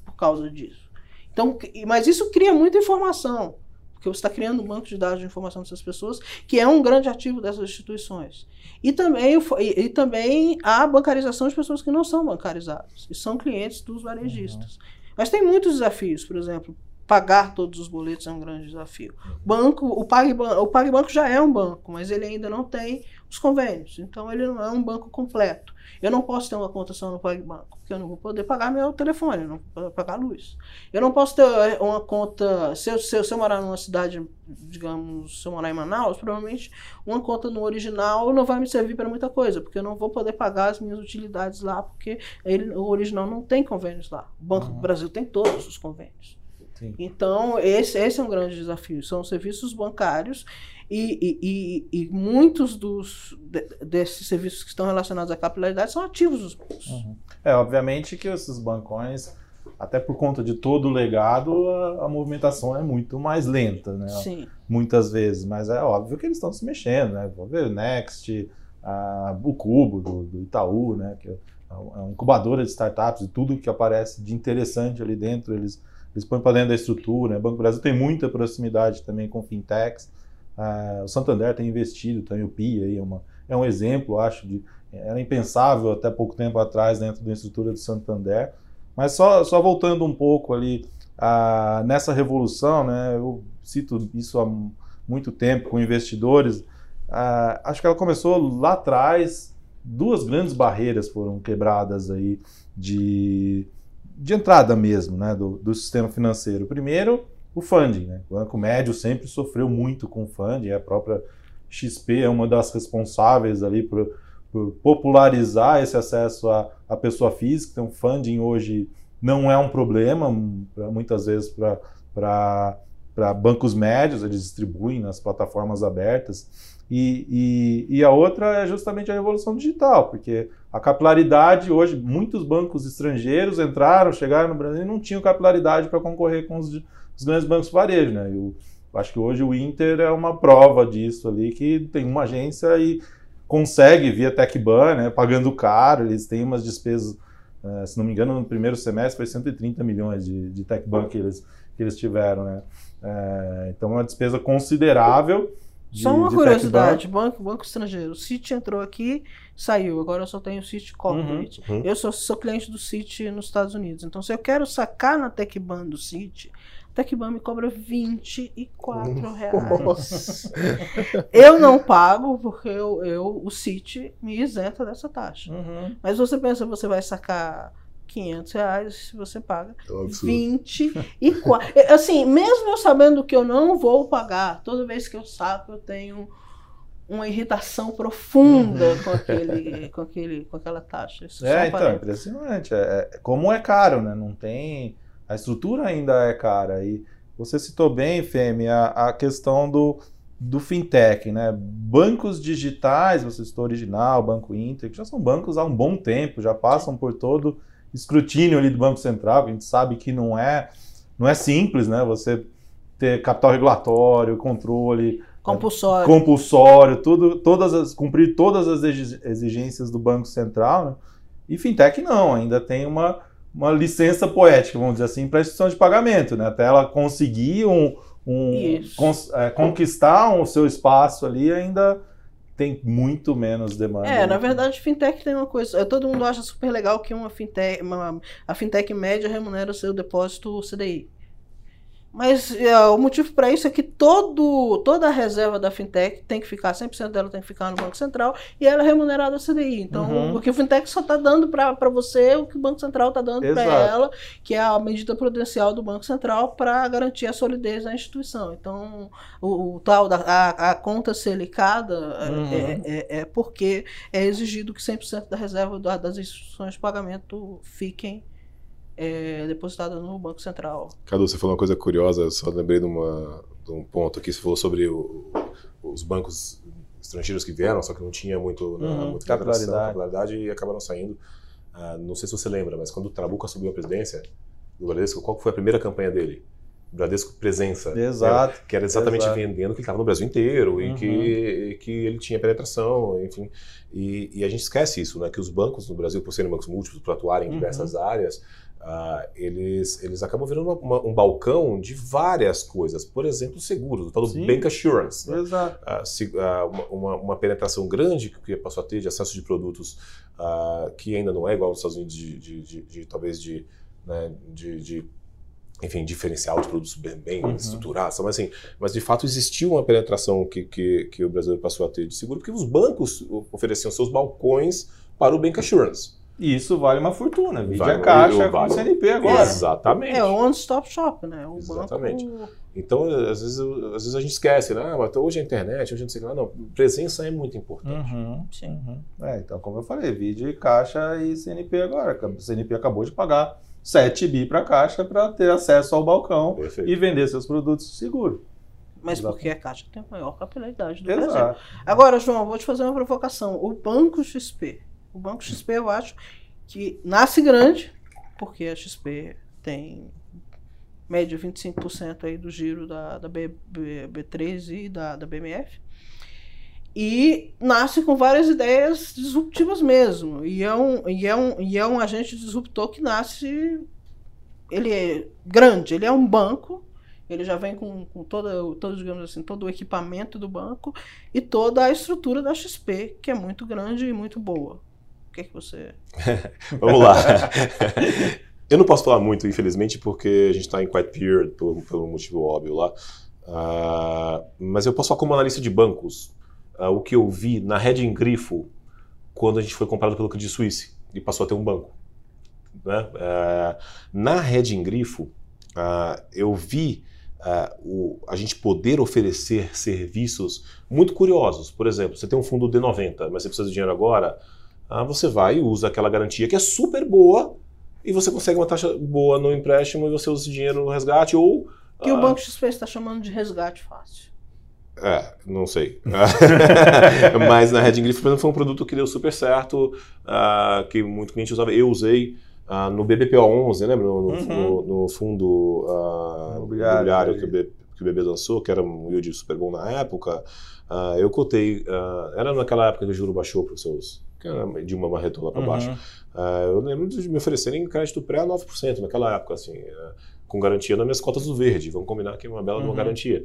por causa disso. Então, mas isso cria muita informação porque você está criando um banco de dados de informação dessas pessoas, que é um grande ativo dessas instituições. E também, e, e também a bancarização de pessoas que não são bancarizadas, e são clientes dos varejistas. Uhum. Mas tem muitos desafios, por exemplo, pagar todos os boletos é um grande desafio. Banco, o PagBanco, o PagBanco já é um banco, mas ele ainda não tem os convênios. Então ele não é um banco completo. Eu não posso ter uma conta só no PagBanco, porque eu não vou poder pagar meu telefone, não vou poder pagar a luz. Eu não posso ter eh, uma conta, se eu, se eu, se eu morar numa cidade, digamos, se eu morar em Manaus, provavelmente uma conta no original não vai me servir para muita coisa, porque eu não vou poder pagar as minhas utilidades lá, porque ele, o original não tem convênios lá. O Banco uhum. do Brasil tem todos os convênios. Sim. Então, esse, esse é um grande desafio. São serviços bancários e, e, e, e muitos dos, de, desses serviços que estão relacionados à capilaridade são ativos dos bancos. Uhum. É, obviamente que esses bancões, até por conta de todo o legado, a, a movimentação é muito mais lenta, né? Sim. Muitas vezes, mas é óbvio que eles estão se mexendo, né? Vou ver o Next, a, o Cubo do, do Itaú, né? Que é, é uma incubadora de startups e tudo que aparece de interessante ali dentro, eles, eles põem para dentro da estrutura. Né? O Banco do Brasil tem muita proximidade também com fintechs. Uh, o Santander tem investido também, o PIA aí é, uma, é um exemplo, acho, de, era impensável até pouco tempo atrás dentro da estrutura do Santander. Mas só, só voltando um pouco ali uh, nessa revolução, né, eu cito isso há muito tempo com investidores, uh, acho que ela começou lá atrás, duas grandes barreiras foram quebradas aí de, de entrada mesmo né, do, do sistema financeiro. Primeiro, o funding. Né? O Banco Médio sempre sofreu muito com o funding, a própria XP é uma das responsáveis ali por, por popularizar esse acesso à, à, pessoa física. Então, funding hoje não é um problema, muitas vezes para bancos médios, eles distribuem nas plataformas abertas. E, e, e, a outra é justamente a revolução digital, porque a capilaridade, hoje, muitos bancos estrangeiros entraram, chegaram no Brasil e não tinham capilaridade para concorrer com os, os, grandes bancos varejo. Né? Eu acho que hoje o Inter é uma prova disso ali, que tem uma agência e consegue via TecBan, né, pagando caro, eles têm umas despesas, uh, se não me engano, no primeiro semestre foi 130 milhões de, de TecBan que eles, que eles tiveram. Né? Uh, então é uma despesa considerável de, só uma curiosidade, banco, banco estrangeiro. O Citi entrou aqui, saiu. Agora eu só tenho o Citi Corporate. Uhum, uhum. Eu sou, sou cliente do Citi nos Estados Unidos. Então, se eu quero sacar na TecBan do Citi, a TecBan me cobra 24 uhum. reais. eu não pago porque eu, eu, o Citi me isenta dessa taxa. Uhum. Mas você pensa, você vai sacar 500 reais você paga é 24. É, assim, mesmo eu sabendo que eu não vou pagar, toda vez que eu saco eu tenho uma irritação profunda uhum. com, aquele, com, aquele, com aquela taxa. Isso é, então, é impressionante. É, como é caro, né? Não tem. A estrutura ainda é cara. E você citou bem, Femi, a, a questão do, do fintech, né? Bancos digitais, você citou original, Banco Inter, que já são bancos há um bom tempo, já passam por todo escrutínio ali do Banco Central, a gente sabe que não é, não é simples, né? Você ter capital regulatório, controle compulsório, compulsório tudo, todas as, cumprir todas as exigências do Banco Central, né? E fintech não, ainda tem uma, uma licença poética, vamos dizer assim, para a instituição de pagamento, né? Até ela conseguir um, um é, conquistar o seu espaço ali ainda tem muito menos demanda. É, na verdade, fintech tem uma coisa. Todo mundo acha super legal que uma fintech, uma, a fintech média remunera o seu depósito CDI. Mas é, o motivo para isso é que todo, toda a reserva da fintech tem que ficar, 100% dela tem que ficar no Banco Central e ela é remunerada a CDI. Então, uhum. porque o fintech só está dando para você o que o Banco Central está dando para ela, que é a medida prudencial do Banco Central para garantir a solidez da instituição. Então, o, o tal da a, a conta selicada é, uhum. é, é, é, porque é exigido que 100% da reserva das instituições de pagamento fiquem é, depositada no Banco Central. Cadu, você falou uma coisa curiosa, só lembrei de, uma, de um ponto aqui, você falou sobre o, os bancos estrangeiros que vieram, só que não tinha muito, né, uhum, muita capilaridade. e acabaram saindo. Ah, não sei se você lembra, mas quando o Trabuca subiu a presidência do Bradesco, qual foi a primeira campanha dele? Bradesco Presença. Exato. Era, que era exatamente exato. vendendo que ele estava no Brasil inteiro uhum. e, que, e que ele tinha penetração, enfim. E, e, a gente esquece isso, né? Que os bancos no Brasil, por serem bancos múltiplos, por atuarem em uhum. diversas áreas, Uh, eles, eles acabam virando uma, uma, um balcão de várias coisas. Por exemplo, seguros, o tal do Bank Assurance. Né? Exato. Uh, se, uh, uma, uma, penetração grande que passou a ter de acesso de produtos que ainda não é igual aos Estados Unidos, de, de, de, de talvez de, né, de, enfim, diferencial de produtos bem, bem uhum. estruturados, mas assim, mas de fato existiu uma penetração que, que, que o brasileiro passou a ter de seguro, porque os bancos ofereciam seus balcões para o Bank Assurance. E isso vale uma fortuna. Vide vale, a caixa com vale. o CNP agora. Exatamente. É um one-stop shop, né? Um Exatamente. Banco... Então, às vezes, às vezes a gente esquece, né? Ah, hoje a internet, hoje a gente sei lá. Não, presença é muito importante. Uhum, sim. Uhum. É, então, como eu falei, vide caixa e CNP agora. O CNP acabou de pagar 7 bi para a caixa para ter acesso ao balcão Perfeito. e vender seus produtos seguro. Mas Exato. porque a Caixa tem a maior capilaridade do Exato. Brasil. Agora, João, vou te fazer uma provocação. O Banco XP, o Banco XP, eu acho que nasce grande, porque a XP tem média 25% aí do giro da, da B, B, B3 e da, da BMF. E nasce com várias ideias disruptivas mesmo. E é um, e é um, e é um agente disruptor que nasce. Ele é grande, ele é um banco ele já vem com, com toda, todo, digamos assim, todo o equipamento do banco e toda a estrutura da XP, que é muito grande e muito boa que, que você. Vamos lá. Eu não posso falar muito, infelizmente, porque a gente está em quiet period, pelo, pelo motivo óbvio lá. Uh, mas eu posso falar como analista de bancos, uh, o que eu vi na Reding Grifo quando a gente foi comprado pelo Credit Suisse e passou a ter um banco. Né? Uh, na Reding Grifo, eu vi o, a gente poder oferecer serviços muito curiosos. Por exemplo, você tem um fundo D90, mas você precisa de dinheiro agora ah, você vai e usa aquela garantia que é super boa e você consegue uma taxa boa no empréstimo e você usa esse dinheiro no resgate ou... Que ah, o Banco XP está chamando de resgate fácil. É, não sei. Mas na Red Griff foi um produto que deu super certo, uh, que muito cliente usava. Eu usei uh, no BBPO11, lembra? No, uhum. no, no fundo uh, imobiliário, que, o BB, que o BB lançou, que era um yield super bom na época. eu cotei, era naquela época que o juro baixou para os seus, de uma marretou lá para uhum. baixo. eu lembro de me oferecerem crédito pré a 9% naquela época, assim, com garantia nas minhas cotas do verde. Vamos combinar que é uma bela uhum. uma garantia.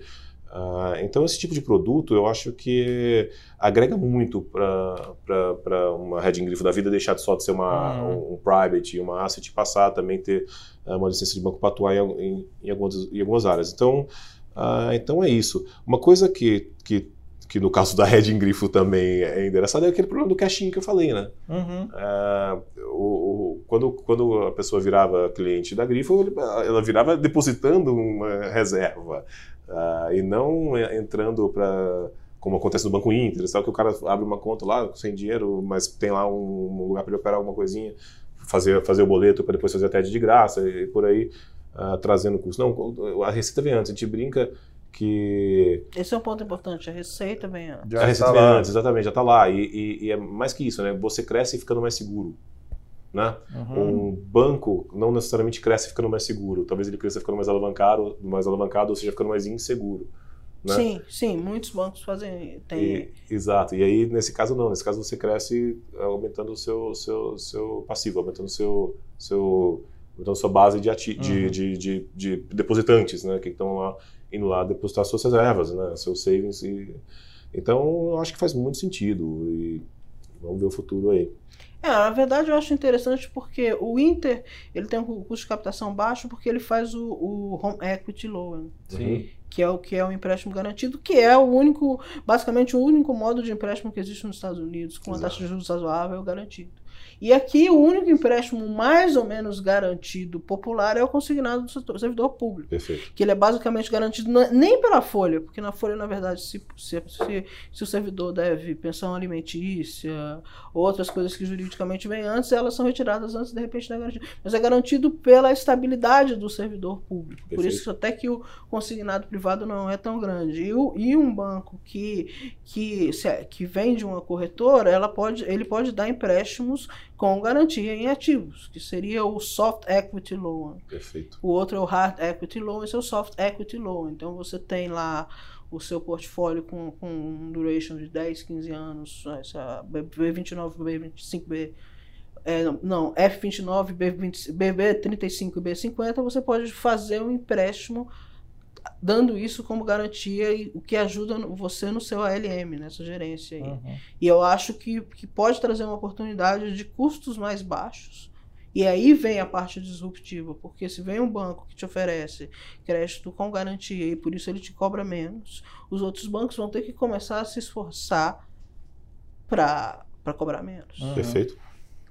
Uh, então, esse tipo de produto eu acho que agrega muito para uma Red Grifo da vida deixar de só de ser uma, uhum. um, um, private, uma asset, passar também ter uh, uma licença de banco para atuar em, em, em, algumas, em algumas áreas. Então, uh, então é isso. Uma coisa que, que, que no caso da Red Grifo também é endereçada é aquele problema do caching que eu falei, né? Uhum. O, o, quando, quando a pessoa virava cliente da Grifo, ela virava depositando uma reserva. Uh, e não entrando para como acontece no Banco Inter, sabe que o cara abre uma conta lá sem dinheiro, mas tem lá um lugar para ele operar alguma coisinha, fazer, fazer o boleto para depois fazer a TED de graça e por aí uh, trazendo custo. Não, a receita vem antes, a gente brinca que... Esse é um ponto importante, a receita vem antes. Já a receita tá vem antes, exatamente, já está lá. E, e, e, é mais que isso, né? Você cresce ficando mais seguro. Né? Uhum. Um banco não necessariamente cresce ficando mais seguro, talvez ele cresça ficando mais alavancado, mais alavancado ou seja, ficando mais inseguro. Né? Sim, sim, muitos bancos fazem. Tem... E, exato, e aí nesse caso não, nesse caso você cresce aumentando o seu, seu, seu passivo, aumentando o seu, seu, aumentando sua base de, ati uhum. de, de, de, de, depositantes, né, que estão lá indo lá depositar suas reservas, né, seus savings. E... Então eu acho que faz muito sentido e vamos ver o futuro aí. É, na verdade eu acho interessante porque o Inter ele tem um custo de captação baixo porque ele faz o, o home equity loan. Sim. Que é o que é o empréstimo garantido, que é o único, basicamente o único modo de empréstimo que existe nos Estados Unidos, com uma taxa de juros razoável garantido. E aqui o único empréstimo mais ou menos garantido popular é o consignado do setor, servidor público. Perfeito. Que ele é basicamente garantido nem pela folha, porque na folha, na verdade, se, se, se, se o servidor deve pensão alimentícia, outras coisas que juridicamente vêm antes, elas são retiradas antes, de repente, da garantia. Mas é garantido pela estabilidade do servidor público. Perfeito. Por isso até que o consignado privado não é tão grande. E, o, e um banco que, que, se, que vende uma corretora, ela pode, ele pode dar empréstimos com garantia em ativos, que seria o soft equity loan. Perfeito. O outro é o hard equity loan, esse é o soft equity loan. Então você tem lá o seu portfólio com, com um duration de 10, 15 anos, essa B29, B25B, é, não, F29, B20, BB35 e B50, você pode fazer um empréstimo dando isso como garantia e o que ajuda você no seu ALM, nessa gerência aí. Uhum. E eu acho que, que pode trazer uma oportunidade de custos mais baixos. E aí vem a parte disruptiva, porque se vem um banco que te oferece crédito com garantia e por isso ele te cobra menos, os outros bancos vão ter que começar a se esforçar para cobrar menos. Uhum. Perfeito.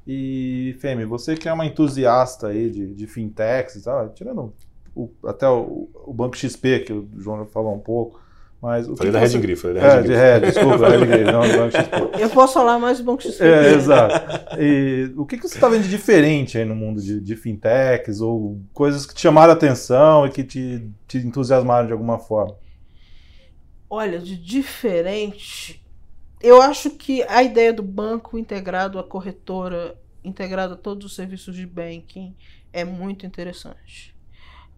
E, Femi, você que é uma entusiasta aí de, de fintechs e tal, tirando o, até o, o, Banco XP, que o João falou um pouco. Mas o falei que da Red Grifo. Falei da Red é, de Red, desculpa, Red Grifo, não, do Banco XP. Eu posso falar mais do Banco XP. É, exato. E o que, que você está vendo de diferente aí no mundo de, de, fintechs ou coisas que te chamaram a atenção e que te, te entusiasmaram de alguma forma? Olha, de diferente, eu acho que a ideia do banco integrado à corretora, integrado a todos os serviços de banking, é muito interessante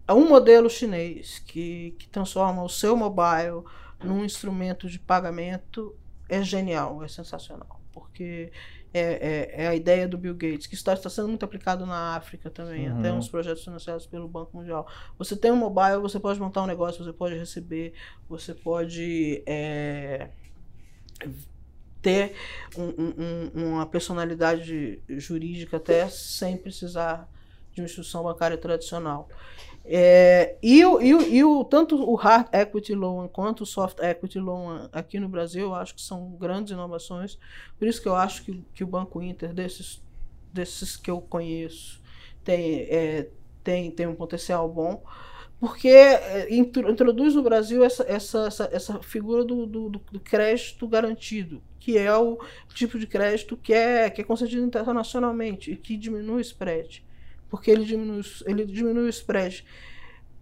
é um modelo chinês que, que transforma o seu mobile num instrumento de pagamento é genial, é sensacional, porque é, é, é, a ideia do Bill Gates, que está, está sendo muito aplicado na África também, uhum. até uns projetos financiados pelo Banco Mundial. Você tem um mobile, você pode montar um negócio, você pode receber, você pode é, ter um, um, uma personalidade jurídica até sem precisar de uma instituição bancária tradicional. É, e, o, e, o, e o, tanto o hard equity loan quanto o soft equity loan aqui no Brasil, eu acho que são grandes inovações. Por isso que eu acho que, que o Banco Inter, desses, desses que eu conheço, tem, é, tem, tem um potencial bom, porque é, introduz no Brasil essa, essa, essa, essa figura do, do, do, crédito garantido, que é o tipo de crédito que é, que é concedido internacionalmente e que diminui o spread porque ele diminui, ele diminui o spread.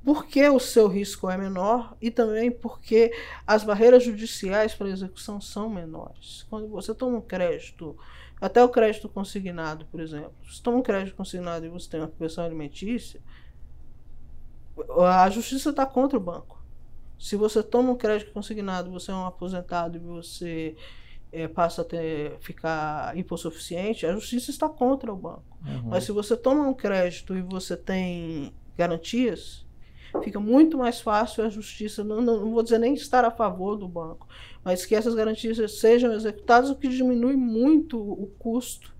porque o seu risco é menor e também porque as barreiras judiciais para execução são menores. Quando você toma um crédito, até o crédito consignado, por exemplo, se toma um crédito consignado e você tem uma pensão alimentícia, a justiça está contra o banco. Se você toma um crédito consignado, você é um aposentado e você é, passa a ter, ficar hipossuficiente, a justiça está contra o banco. Uhum. Mas se você toma um crédito e você tem garantias, fica muito mais fácil a justiça, não, não, não, vou dizer nem estar a favor do banco, mas que essas garantias sejam executadas, o que diminui muito o custo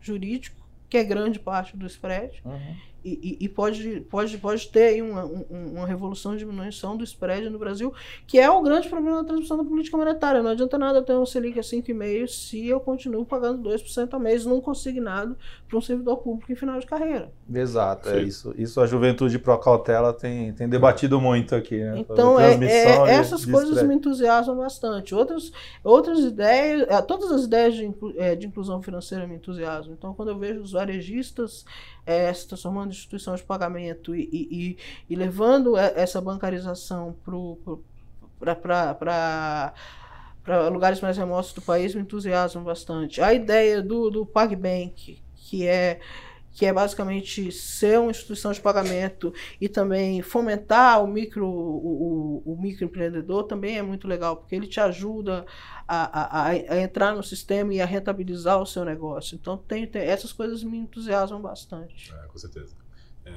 jurídico, que é grande parte do spread, uhum e, e, pode, pode, pode ter aí uma, uma revolução de diminuição do spread no Brasil, que é o grande problema da transmissão da política monetária. Não adianta nada ter um Selic a 5,5% se eu continuo pagando 2% a mês num consignado para um servidor público em final de carreira. Exato, é isso. Isso a juventude pro cautela tem, tem debatido muito aqui. Né? Então, é, é, essas de coisas me entusiasmam bastante. Outras, outras ideias, é, todas as ideias de, é, de inclusão financeira me entusiasmam. Então, quando eu vejo os varejistas é, se transformando em instituição de pagamento e, e, e levando essa bancarização para lugares mais remotos do país me entusiasma bastante. A ideia do, do PagBank, que é que é basicamente ser uma instituição de pagamento e também fomentar o micro o, o, o microempreendedor também é muito legal porque ele te ajuda a, a, a, entrar no sistema e a rentabilizar o seu negócio. Então tem, tem essas coisas me entusiasmam bastante. É, com certeza. É,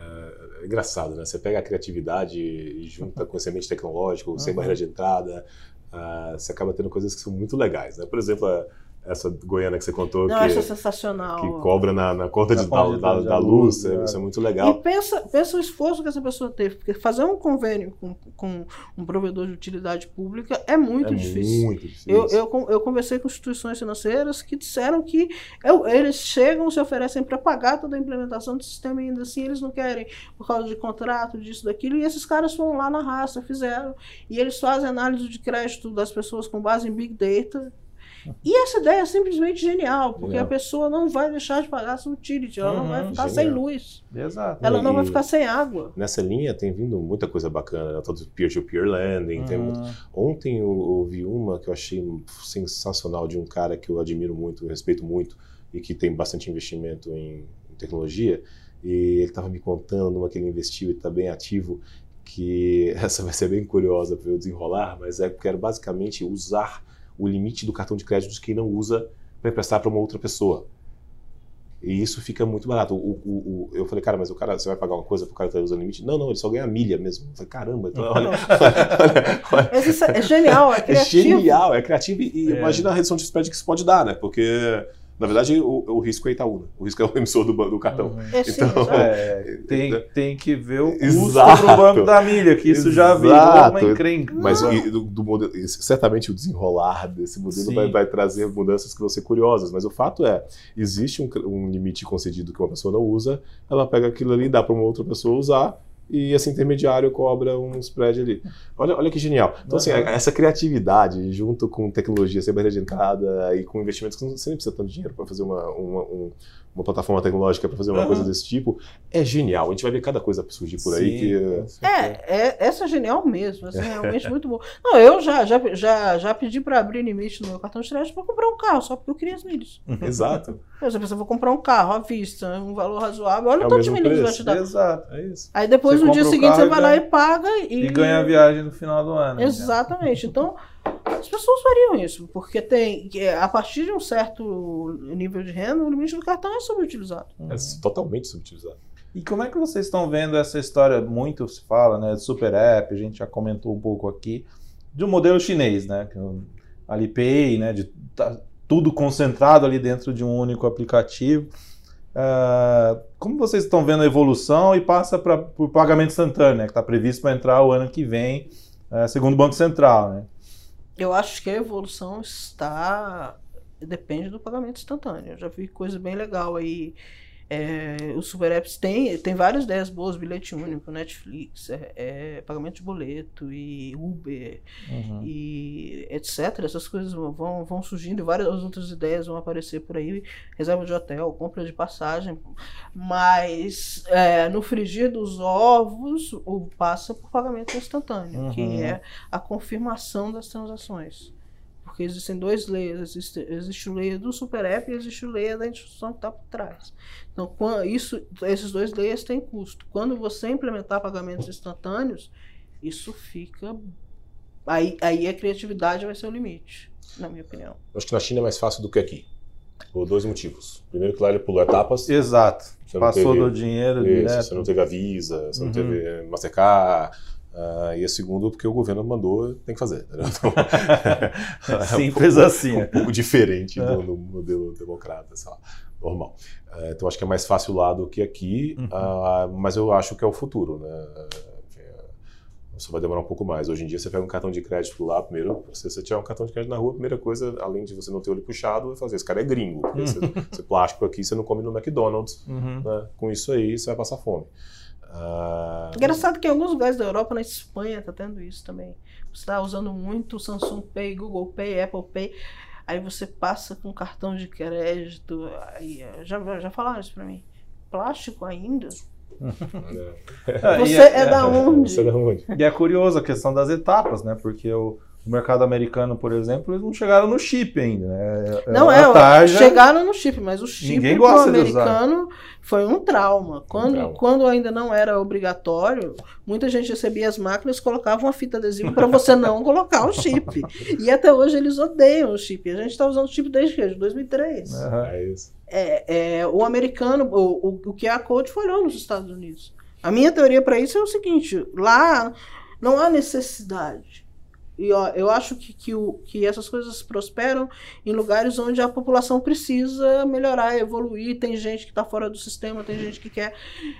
é, engraçado né? Você pega a criatividade e junta com o semente tecnológico uhum. sem barreira de entrada uh, você acaba tendo coisas que são muito legais né? Por exemplo a, essa Goiânia que você contou. Não, que, acho sensacional. Que cobra na, na conta de, da, da, da, luz, é, isso é muito legal. E pensa, pensa o esforço que essa pessoa teve, porque fazer um convênio com, com um provedor de utilidade pública é muito é difícil. Muito difícil. Eu, eu, eu conversei com instituições financeiras que disseram que eu, eles chegam, se oferecem para pagar toda a implementação do sistema e ainda assim eles não querem, por causa de contrato, disso, daquilo, e esses caras foram lá na raça, fizeram, e eles fazem análise de crédito das pessoas com base em Big Data, e essa ideia é simplesmente genial, porque a pessoa não vai deixar de pagar sua utility, ela uhum, não vai ficar genial. sem luz. Exato. Ela não vai ficar sem água. Nessa linha tem vindo muita coisa bacana, né? todo peer-to-peer lending. Uhum. Muito... Ontem eu ouvi uma que eu achei sensacional de um cara que eu admiro muito, eu respeito muito e que tem bastante investimento em, em tecnologia. E ele estava me contando numa que ele investiu e está bem ativo, que essa vai ser bem curiosa para eu desenrolar, mas é que era basicamente usar o limite do cartão de crédito de quem não usa para emprestar para uma outra pessoa. E isso fica muito barato. O, o, o, eu falei, cara, mas o cara, você vai pagar uma coisa para o cara que usa o limite? Não, não, ele só ganha milha mesmo. Eu falei, caramba, então, olha, olha, olha, É genial, é criativo. É genial, é criativo e é. imagina a redução de spread que isso pode dar, né? Porque na verdade, o, o risco é Itaúna. O risco é o emissor do, do cartão. Uhum. É, então, é, tem, tem que ver o custo do banco da milha, que isso já virou uma encrenca. Mas do, do modelo, certamente o desenrolar desse modelo vai, vai, trazer mudanças que vão ser curiosas. Mas o fato é, existe um, um limite concedido que uma pessoa não usa, ela pega aquilo ali, dá para uma outra pessoa usar, e esse intermediário cobra um spread ali. Olha, olha que genial. Então, assim, essa criatividade, junto com tecnologia, sem barreira de entrada e com investimentos que você nem precisa tanto dinheiro para fazer uma, uma, um, uma plataforma tecnológica para fazer uma uhum. coisa desse tipo, é genial. A gente vai ver cada coisa surgir por aí. que... É, é, essa é genial mesmo. Essa é realmente muito bom. Não, eu já, já, já, já pedi para abrir limite no meu cartão de crédito para comprar um carro, só porque eu queria as milhas. Exato. Por exemplo, se eu vou comprar um carro à vista, um valor razoável, olha é o tanto de milhas vai te dar. Exato, é isso. Aí depois, você no dia seguinte, você vai lá e paga. E, e ganha a viagem no final do ano. Né? Exatamente. Né? Então, as pessoas fariam isso, porque tem a partir de um certo nível de renda, o limite do cartão é subutilizado. É totalmente subutilizado. E como é que vocês estão vendo essa história? Muito se fala, né, de super app, a gente já comentou um pouco aqui, de um modelo chinês, né, que é Alipay, né, de tá, tudo concentrado ali dentro de um único aplicativo. Uh, como vocês estão vendo a evolução e passa para o pagamento instantâneo, né, que está previsto para entrar o ano que vem, uh, segundo o Banco Central, né? Eu acho que a evolução está. depende do pagamento instantâneo. Eu já vi coisa bem legal aí. É, os super apps têm tem várias ideias boas, bilhete único, Netflix, é, é, pagamento de boleto e Uber Uhum. e etc. Essas coisas vão, vão surgindo e várias outras ideias vão aparecer por aí. Reserva de hotel, compra de passagem. Mas é, no frigir dos ovos, o passa por pagamento instantâneo, que Uhum. é a confirmação das transações. Porque existem dois layers. Existe, existe o layer do super app e existe o layer da instituição que está por trás. Então, quan- isso, esses dois layers têm custo. Quando você implementar pagamentos instantâneos, isso fica. Aí, aí a criatividade vai ser o limite, na minha opinião. Eu acho que na China é mais fácil do que aqui. Por dois motivos. Primeiro que lá ele pulou etapas. Exato. Passou teve- do dinheiro Isso, direto. você não teve a Visa, você Uhum. não teve Mastercard. Ah, e a segundo, porque o governo mandou, tem que fazer. entendeu? Então, Simples assim. um pouco diferente do, do modelo democrata, sei lá, normal. Eh, então acho que é mais fácil lá do que aqui, Uhum. ah, mas eu acho que é o futuro, né? Eh, Só vai demorar um pouco mais. Hoje em dia você pega um cartão de crédito lá, primeiro, se você tiver um cartão de crédito na rua, a primeira coisa, além de você não ter o olho puxado, é fazer, esse cara é gringo. Você, você plástico aqui, você não come no McDonald's, Uhum. né? Com isso aí, você vai passar fome. Ah, Engraçado que em alguns lugares da Europa, na Espanha, tá tendo isso também. Você está usando muito Samsung Pay, Google Pay, Apple Pay. Aí você passa com cartão de crédito. Aí, já, já falaram isso pra mim. Plástico ainda? né? É, e Você é, da onde? Você da onde? E é curioso a questão das etapas, né? Porque o, o mercado americano, por exemplo, eles não chegaram no chip ainda, né? Não, a é, tarja- chegaram no chip, mas o chip pro de americano foi um trauma. Quando, trauma. quando ainda não era obrigatório, muita gente recebia as máquinas e colocava uma fita adesiva para você não colocar o chip. E até hoje eles odeiam o chip. A gente está usando o chip desde que? Desde 2003. Aham. É isso. É, é, o americano, o, o, o QR Code falhou nos Estados Unidos. A minha teoria para isso é o seguinte: lá não há necessidade. E ó, eu acho que, que, o, que essas coisas prosperam em lugares onde a população precisa melhorar, evoluir. Tem gente que está fora do sistema, tem gente que quer,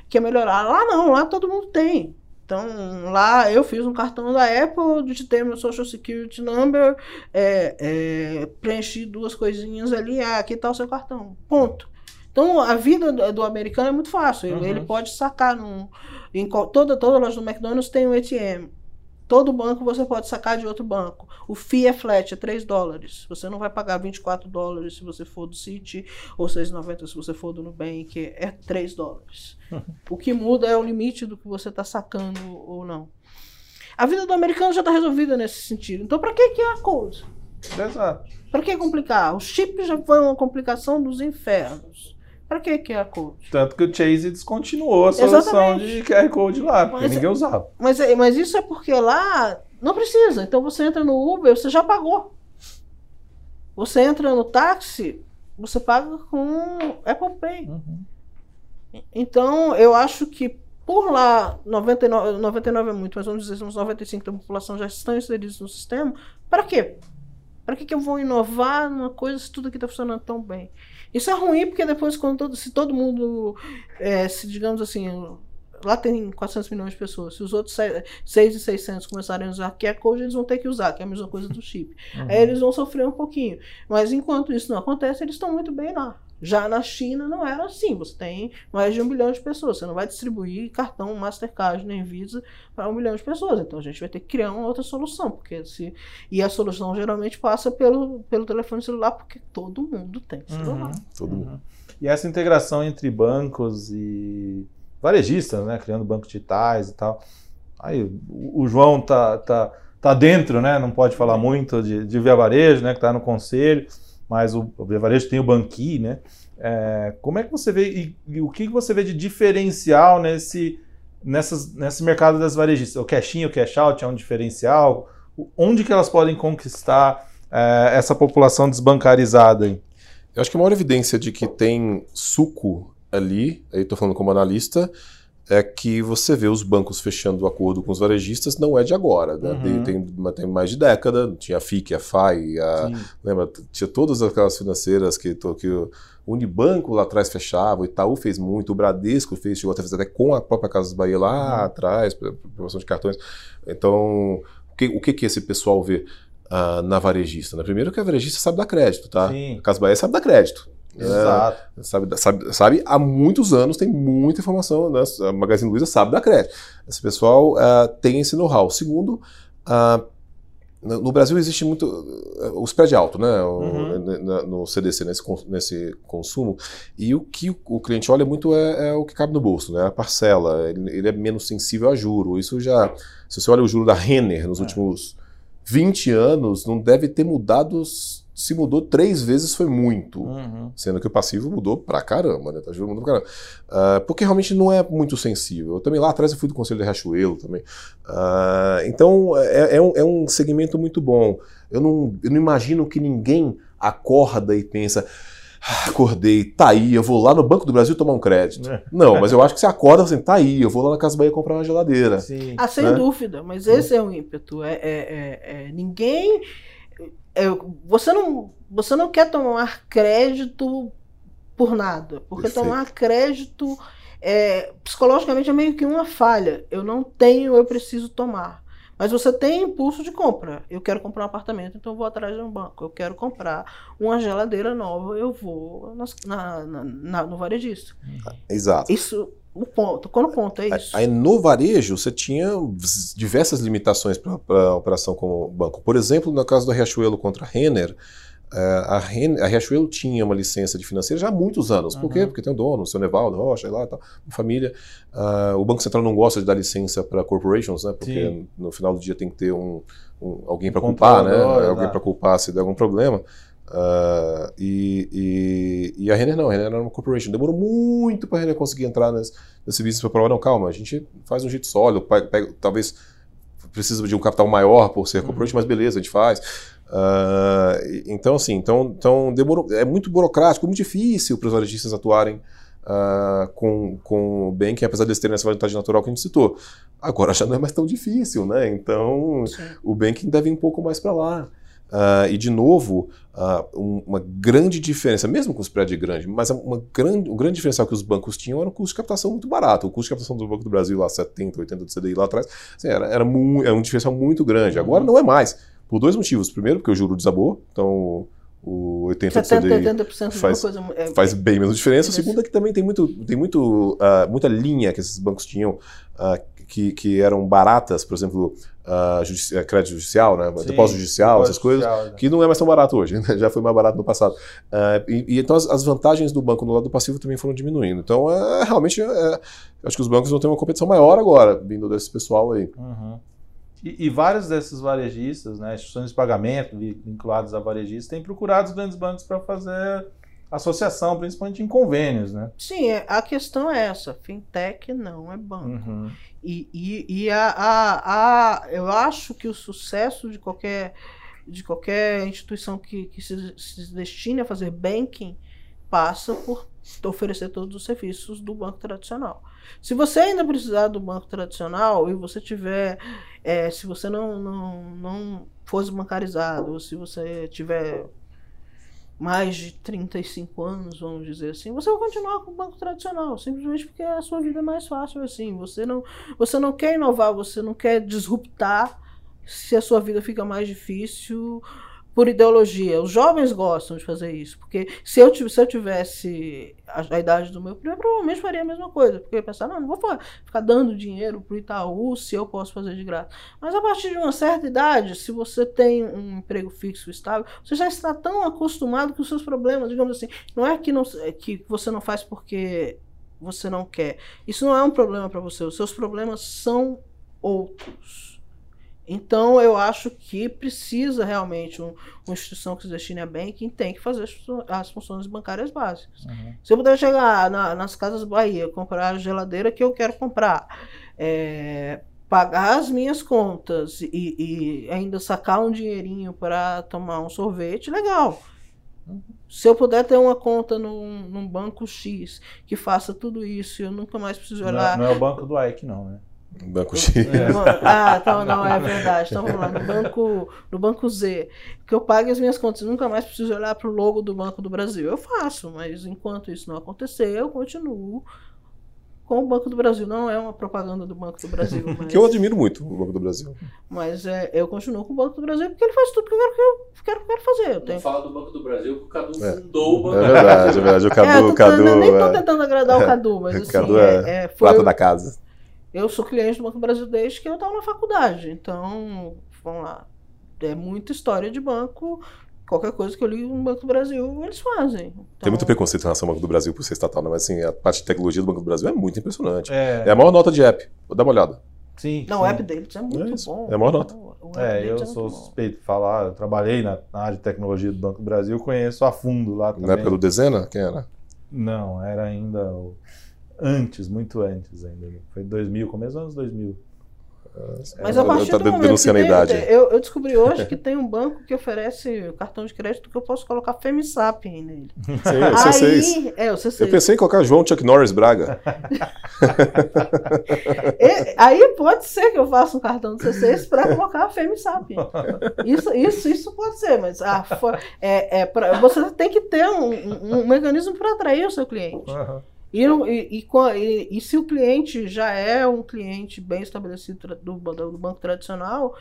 quer melhorar. Lá não, lá todo mundo tem. Então, lá eu fiz um cartão da Apple, digitei meu Social Security Number, é, é, preenchi duas coisinhas ali, ah, aqui está o seu cartão. Ponto. Então, a vida do, do americano é muito fácil. Uhum. Ele pode sacar num, em toda, toda loja do McDonald's tem um ATM. Todo banco você pode sacar de outro banco. O FII é flat, é 3 dólares. Você não vai pagar 24 dólares se você for do Citi, ou 6,90 se você for do Nubank, é 3 dólares. o que muda é o limite do que você está sacando ou não. A vida do americano já está resolvida nesse sentido. Então, para que que é a Code? Exato. Para que complicar? O chip já foi uma complicação dos infernos. Para que é a Code? Tanto que o Chase descontinuou a solução Exatamente. de QR Code lá, porque Mas- ninguém usava. Mas, é- mas isso é porque lá não precisa. Então você entra no Uber, você já pagou. Você entra no táxi, você paga com Apple Pay. Uhum. Então eu acho que por lá 99, 99 é muito, mas vamos dizer uns 95 da população já estão inseridos no sistema. Para quê? Para que, que eu vou inovar numa coisa se tudo aqui está funcionando tão bem? Isso é ruim porque depois, quando todo, se todo mundo, é, se digamos assim, lá tem 400 milhões de pessoas, se os outros 6,600 começarem a usar QR Code, eles vão ter que usar, que é a mesma coisa do chip. Uhum. Aí eles vão sofrer um pouquinho. Mas enquanto isso não acontece, eles estão muito bem lá. Já na China não era assim. Você tem mais de um bilhão de pessoas. Você não vai distribuir cartão Mastercard nem Visa para um bilhão de pessoas. Então a gente vai ter que criar uma outra solução. Porque se... E a solução geralmente passa pelo, pelo telefone celular, porque todo mundo tem celular. Uhum. Todo mundo. Uhum. E essa integração entre bancos e varejistas, né? Criando bancos digitais e tal. Aí o o João tá, tá, tá dentro, né? Não pode falar muito de, de Via Varejo, né? Que tá no conselho, mas o, o Varejo tem o Banqui, né? É, como é que você vê e, e o que você vê de diferencial nesse, nessas, nesse mercado das varejistas? O cash in, o cash out é um diferencial? Onde que elas podem conquistar é, essa população desbancarizada aí? Eu acho que a maior evidência de que tem suco ali, aí estou falando como analista, é que você vê os bancos fechando o acordo com os varejistas, não é de agora, né? Uhum. Tem, tem mais de década, tinha a FIC, a FAI, a, lembra? Tinha todas aquelas financeiras que, que o Unibanco lá atrás fechava, o Itaú fez muito, o Bradesco fez, chegou até fazer até com a própria Casas Bahia lá Uhum. atrás, promoção de cartões. Então, o que, o que, que esse pessoal vê ah, na varejista? Né? Primeiro que a varejista sabe dar crédito, tá? Sim. A Casa Bahia sabe dar crédito. Exato. É, sabe, sabe, sabe, há muitos anos tem muita informação, né? A Magazine Luiza sabe da crédito. Esse pessoal uh, tem esse know-how. Segundo, uh, no Brasil existe muito o spread alto, né? Uhum. No, no CDC, nesse, nesse consumo. E o que o cliente olha muito é, é o que cabe no bolso, né? A parcela. Ele, ele, é menos sensível a juro. Isso já. Se você olha o juro da Renner nos é. últimos 20 anos, não deve ter mudado se mudou três vezes foi muito. Uhum. Sendo que o passivo mudou pra caramba, né? Tá mudou pra caramba. Uh, porque realmente não é muito sensível. Eu também lá atrás eu fui do Conselho de Riachuelo também. Uh, então é, é, um, é, um, segmento muito bom. Eu não, eu não imagino que ninguém acorda e pensa. Ah, acordei, tá aí, eu vou lá no Banco do Brasil tomar um crédito. É. Não, mas eu acho que você acorda assim, tá aí, eu vou lá na Casa Bahia comprar uma geladeira. Sim. Ah, sem né? dúvida, mas esse é o ímpeto. É, é, é, é ninguém você, não, você não quer tomar crédito por nada. Porque Perfeito. tomar crédito é, psicologicamente é meio que uma falha. Eu não tenho, eu preciso tomar. Mas você tem impulso de compra. Eu quero comprar um apartamento, então eu vou atrás de um banco. Eu quero comprar uma geladeira nova, eu vou na, na, na no varejista. Exato. Isso o ponto. Quando o ponto é isso. Aí no varejo você tinha diversas limitações para a operação como banco. Por exemplo, no caso do Riachuelo contra a Renner, eh, a, Renner, a Riachuelo tinha uma licença de financeira já há muitos anos. Por uhum. quê? Porque tem um dono, o seu Nevaldo Rocha, lá, tal, família. Uh, o Banco Central não gosta de dar licença para corporations, né? Porque Sim. no final do dia tem que ter um, um alguém para culpar, né? Alguém para culpar se der algum problema. Uh, e, e, e, a Renner não, a Renner era uma corporation. Demorou muito para a Renner conseguir entrar nesse, nesse business para provar, não, calma, a gente faz um jeito sólido, pega, pega, talvez precisa de um capital maior por ser uhum. corporation, mas beleza, a gente faz. Uh, então, assim, então, então demorou, é muito burocrático, muito difícil para os varejistas atuarem uh, com, com o banking, apesar de terem essa vantagem natural que a gente citou. Agora já não é mais tão difícil, né? Então, Sim. o banking deve ir um pouco mais para lá. Uh, e, de novo, uh, um, uma grande diferença, mesmo com o spread grande, mas uma grande, um grande diferencial que os bancos tinham era o custo de captação muito barato. O custo de captação do Banco do Brasil, lá 70, 80 do CDI lá atrás, assim, era, era, muito, era um diferencial muito grande. Agora uhum. não é mais. Por dois motivos. Primeiro, porque o juro desabou, então o 80 70, do CDI 80% faz, coisa, é, faz bem menos diferença. O segundo é que também tem, muito, tem muito, uh, muita linha que esses bancos tinham que, que eram baratas, por exemplo, uh, judici crédito judicial, né? Sim, depósito judicial, essas coisas, judicial, né? que não é mais tão barato hoje, né? já foi mais barato no passado. Uh, e, e, então as, as, vantagens do banco no lado passivo também foram diminuindo. Então, é, realmente, é, acho que os bancos vão ter uma competição maior agora, vindo desse pessoal aí. Uhum. E, e, vários desses varejistas, né, instituições de pagamento vinculadas a varejistas, têm procurado os grandes bancos para fazer associação, principalmente em convênios, né? Sim, é, a questão é essa. Fintech não é banco. Uhum. E, e, e a, a, a, eu acho que o sucesso de qualquer, de qualquer instituição que, que se, se destine a fazer banking passa por oferecer todos os serviços do banco tradicional. Se você ainda precisar do banco tradicional e você tiver, é, se você não, não, não fosse bancarizado, ou se você tiver mais de 35 anos, vamos dizer assim, você vai continuar com o banco tradicional, simplesmente porque a sua vida é mais fácil assim. Você não, você não quer inovar, você não quer disruptar se a sua vida fica mais difícil por ideologia. Os jovens gostam de fazer isso, porque se eu, se eu tivesse a, a idade do meu primo, eu provavelmente faria a mesma coisa, porque eu ia pensar, não, não vou ficar dando dinheiro para o Itaú se eu posso fazer de graça. Mas a partir de uma certa idade, se você tem um emprego fixo estável, você já está tão acostumado com os seus problemas, digamos assim, não é que, não, é que você não faz porque você não quer. Isso não é um problema para você, os seus problemas são outros. Então, eu acho que precisa realmente um, uma instituição que se destine a bem quem tem que fazer as funções bancárias básicas. Uhum. Se eu puder chegar na, nas casas Bahia, comprar a geladeira que eu quero comprar, é, pagar as minhas contas e, e, ainda sacar um dinheirinho para tomar um sorvete, legal. Uhum. Se eu puder ter uma conta num, num, banco X que faça tudo isso eu nunca mais preciso olhar. Não, não é o banco do Ike, não, né? Banco X. É. Ah, então não, é verdade. Então vamos lá, no banco, no banco Z, que eu pague as minhas contas, nunca mais preciso olhar para o logo do Banco do Brasil. Eu faço, mas enquanto isso não acontecer, eu continuo com o Banco do Brasil. Não é uma propaganda do Banco do Brasil. Mas, Que eu admiro muito o Banco do Brasil. mas é, eu continuo com o Banco do Brasil porque ele faz tudo que eu quero, que eu quero, que eu quero fazer. Eu Não tenho... fala do Banco do Brasil que o Cadu É. fundou o Banco É do verdade, é verdade. O é, Cadu, eu tô, Cadu eu nem tô é tentando agradar o Cadu, mas assim, Cadu é, é é, foi, prata da casa. Eu sou cliente do Banco do Brasil desde que eu estava na faculdade. Então, vamos lá. É muita história de banco. Qualquer coisa que eu ligo no Banco do Brasil, eles fazem. Então, Tem muito preconceito em relação ao Banco do Brasil por ser estatal, né? mas assim, a parte de tecnologia do Banco do Brasil é muito impressionante. É, É a maior nota de app. Vou dar uma olhada. sim. Não, sim. o app deles é muito É bom. é a maior nota. App É, eu deles sou suspeito de falar, eu trabalhei na, na área de tecnologia do Banco do Brasil, conheço a fundo lá também. Na época do Dezena, quem era? Não, era ainda o- antes, muito antes ainda. Foi 2000, começo dos anos 2000. Mas a partir tá do momento que tem, eu, eu descobri hoje que tem um banco que oferece cartão de crédito que eu posso colocar FemiSap nele. Sim, o C6. Aí, é, o C6. Eu pensei em colocar João Chuck Norris Braga. E- aí pode ser que eu faça um cartão do C6 para colocar a FemiSap. Isso, isso, isso pode ser, mas a fo- é, é pra- você tem que ter um, um- um mecanismo para atrair o seu cliente. Não- e- e e- e se o cliente já é um cliente bem estabelecido do, do banco tradicional,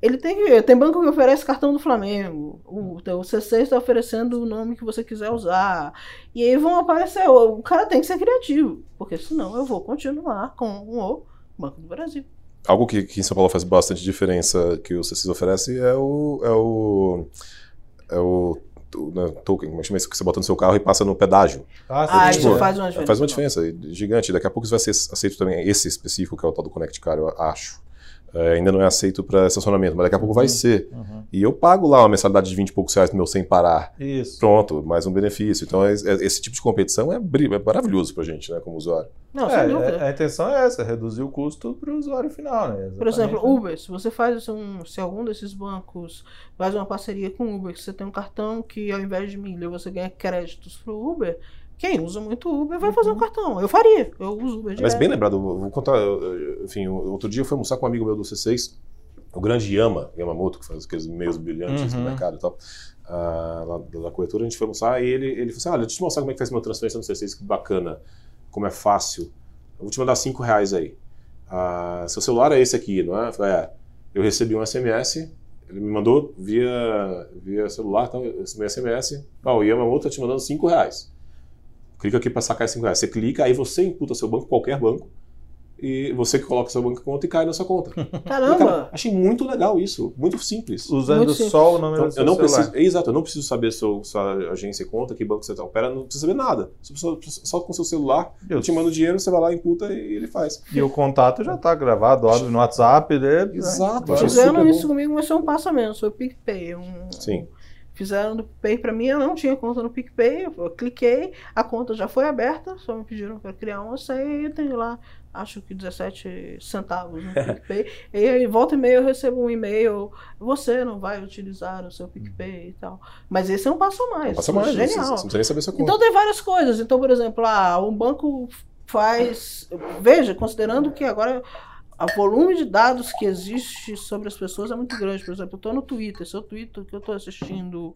ele tem que. Tem banco que oferece cartão do Flamengo. O, o C6 está oferecendo o nome que você quiser usar. E aí vão aparecer. O, cara tem que ser criativo. Porque senão eu vou continuar com o Banco do Brasil. Algo que, que em São Paulo faz bastante diferença que o C6 oferece é o. É o né, token, como é que chama isso? Que você bota no seu carro e passa no pedágio. Ah, Ah, sim, isso tipo, faz uma diferença. Faz uma diferença gigante. Daqui a pouco isso vai ser aceito também, esse específico, que é o tal do Connect Car, eu acho. É, ainda não é aceito para estacionamento, mas daqui a pouco vai ser. Uhum. E eu pago lá uma mensalidade de 20 e poucos reais no meu sem parar. Isso. Pronto, mais um benefício. Então, é- é- esse tipo de competição é, é maravilhoso pra gente, né, como usuário. Não, É, sem dúvida. é, a intenção é essa, reduzir o custo para o usuário final, né? Por exemplo. Uber, se você faz um, se algum desses bancos faz uma parceria com o Uber, que você tem um cartão que ao invés de milha você ganha créditos pro Uber, quem usa muito Uber vai fazer um cartão. Eu faria, eu uso Uber Mas direto. bem lembrado, eu vou contar. Enfim, outro dia eu fui almoçar com um amigo meu do C6, o grande Yama, Yamamoto, que faz aqueles meios brilhantes Uhum. no mercado e tal. ah, lá da corretora, a gente foi almoçar e ele, ele falou assim: Olha, deixa eu te mostrar como é que faz uma transferência no C6, que bacana, como é fácil. Eu vou te mandar 5 reais aí. Ah, seu celular é esse aqui, não é? Eu falei: É. Eu recebi um SMS, ele me mandou via, via celular, então, esse meu SMS. Ó, o Yamamoto tá te mandando 5 reais. Clica aqui para sacar 5 reais. Você clica, aí você imputa seu banco, qualquer banco, e você que coloca seu banco em conta e cai na sua conta. Caramba! Cara, achei muito legal isso, muito simples. Usando Muito simples. só o número Então, do seu eu não celular. preciso, exato, eu não preciso saber sua, sua agência e conta, que banco você tá opera, não precisa saber nada. Só, só, só com seu celular, eu te mando dinheiro, você vai lá, imputa e ele faz. E o contato já está gravado, óbvio, no WhatsApp dele. né? Exato, achei Fizeram isso bom. comigo, mas foi um passo a menos, foi o PicPay. Um, Sim. Fizeram do PicPay pra mim, eu não tinha conta no PicPay, eu cliquei, a conta já foi aberta, só me pediram para criar uma senha e eu tenho lá, acho que 17 centavos no PicPay. e aí, volta e meia, eu recebo um e-mail, você não vai utilizar o seu PicPay e tal. Mas esse é um passo a mais. Passa mais, você, você Genial. não precisa nem saber sua conta. Então tem várias coisas. Então, por exemplo, ah, um banco faz. Veja, considerando que agora o volume de dados que existe sobre as pessoas é muito grande. Por exemplo, eu estou no Twitter, se eu Twitter que eu estou assistindo.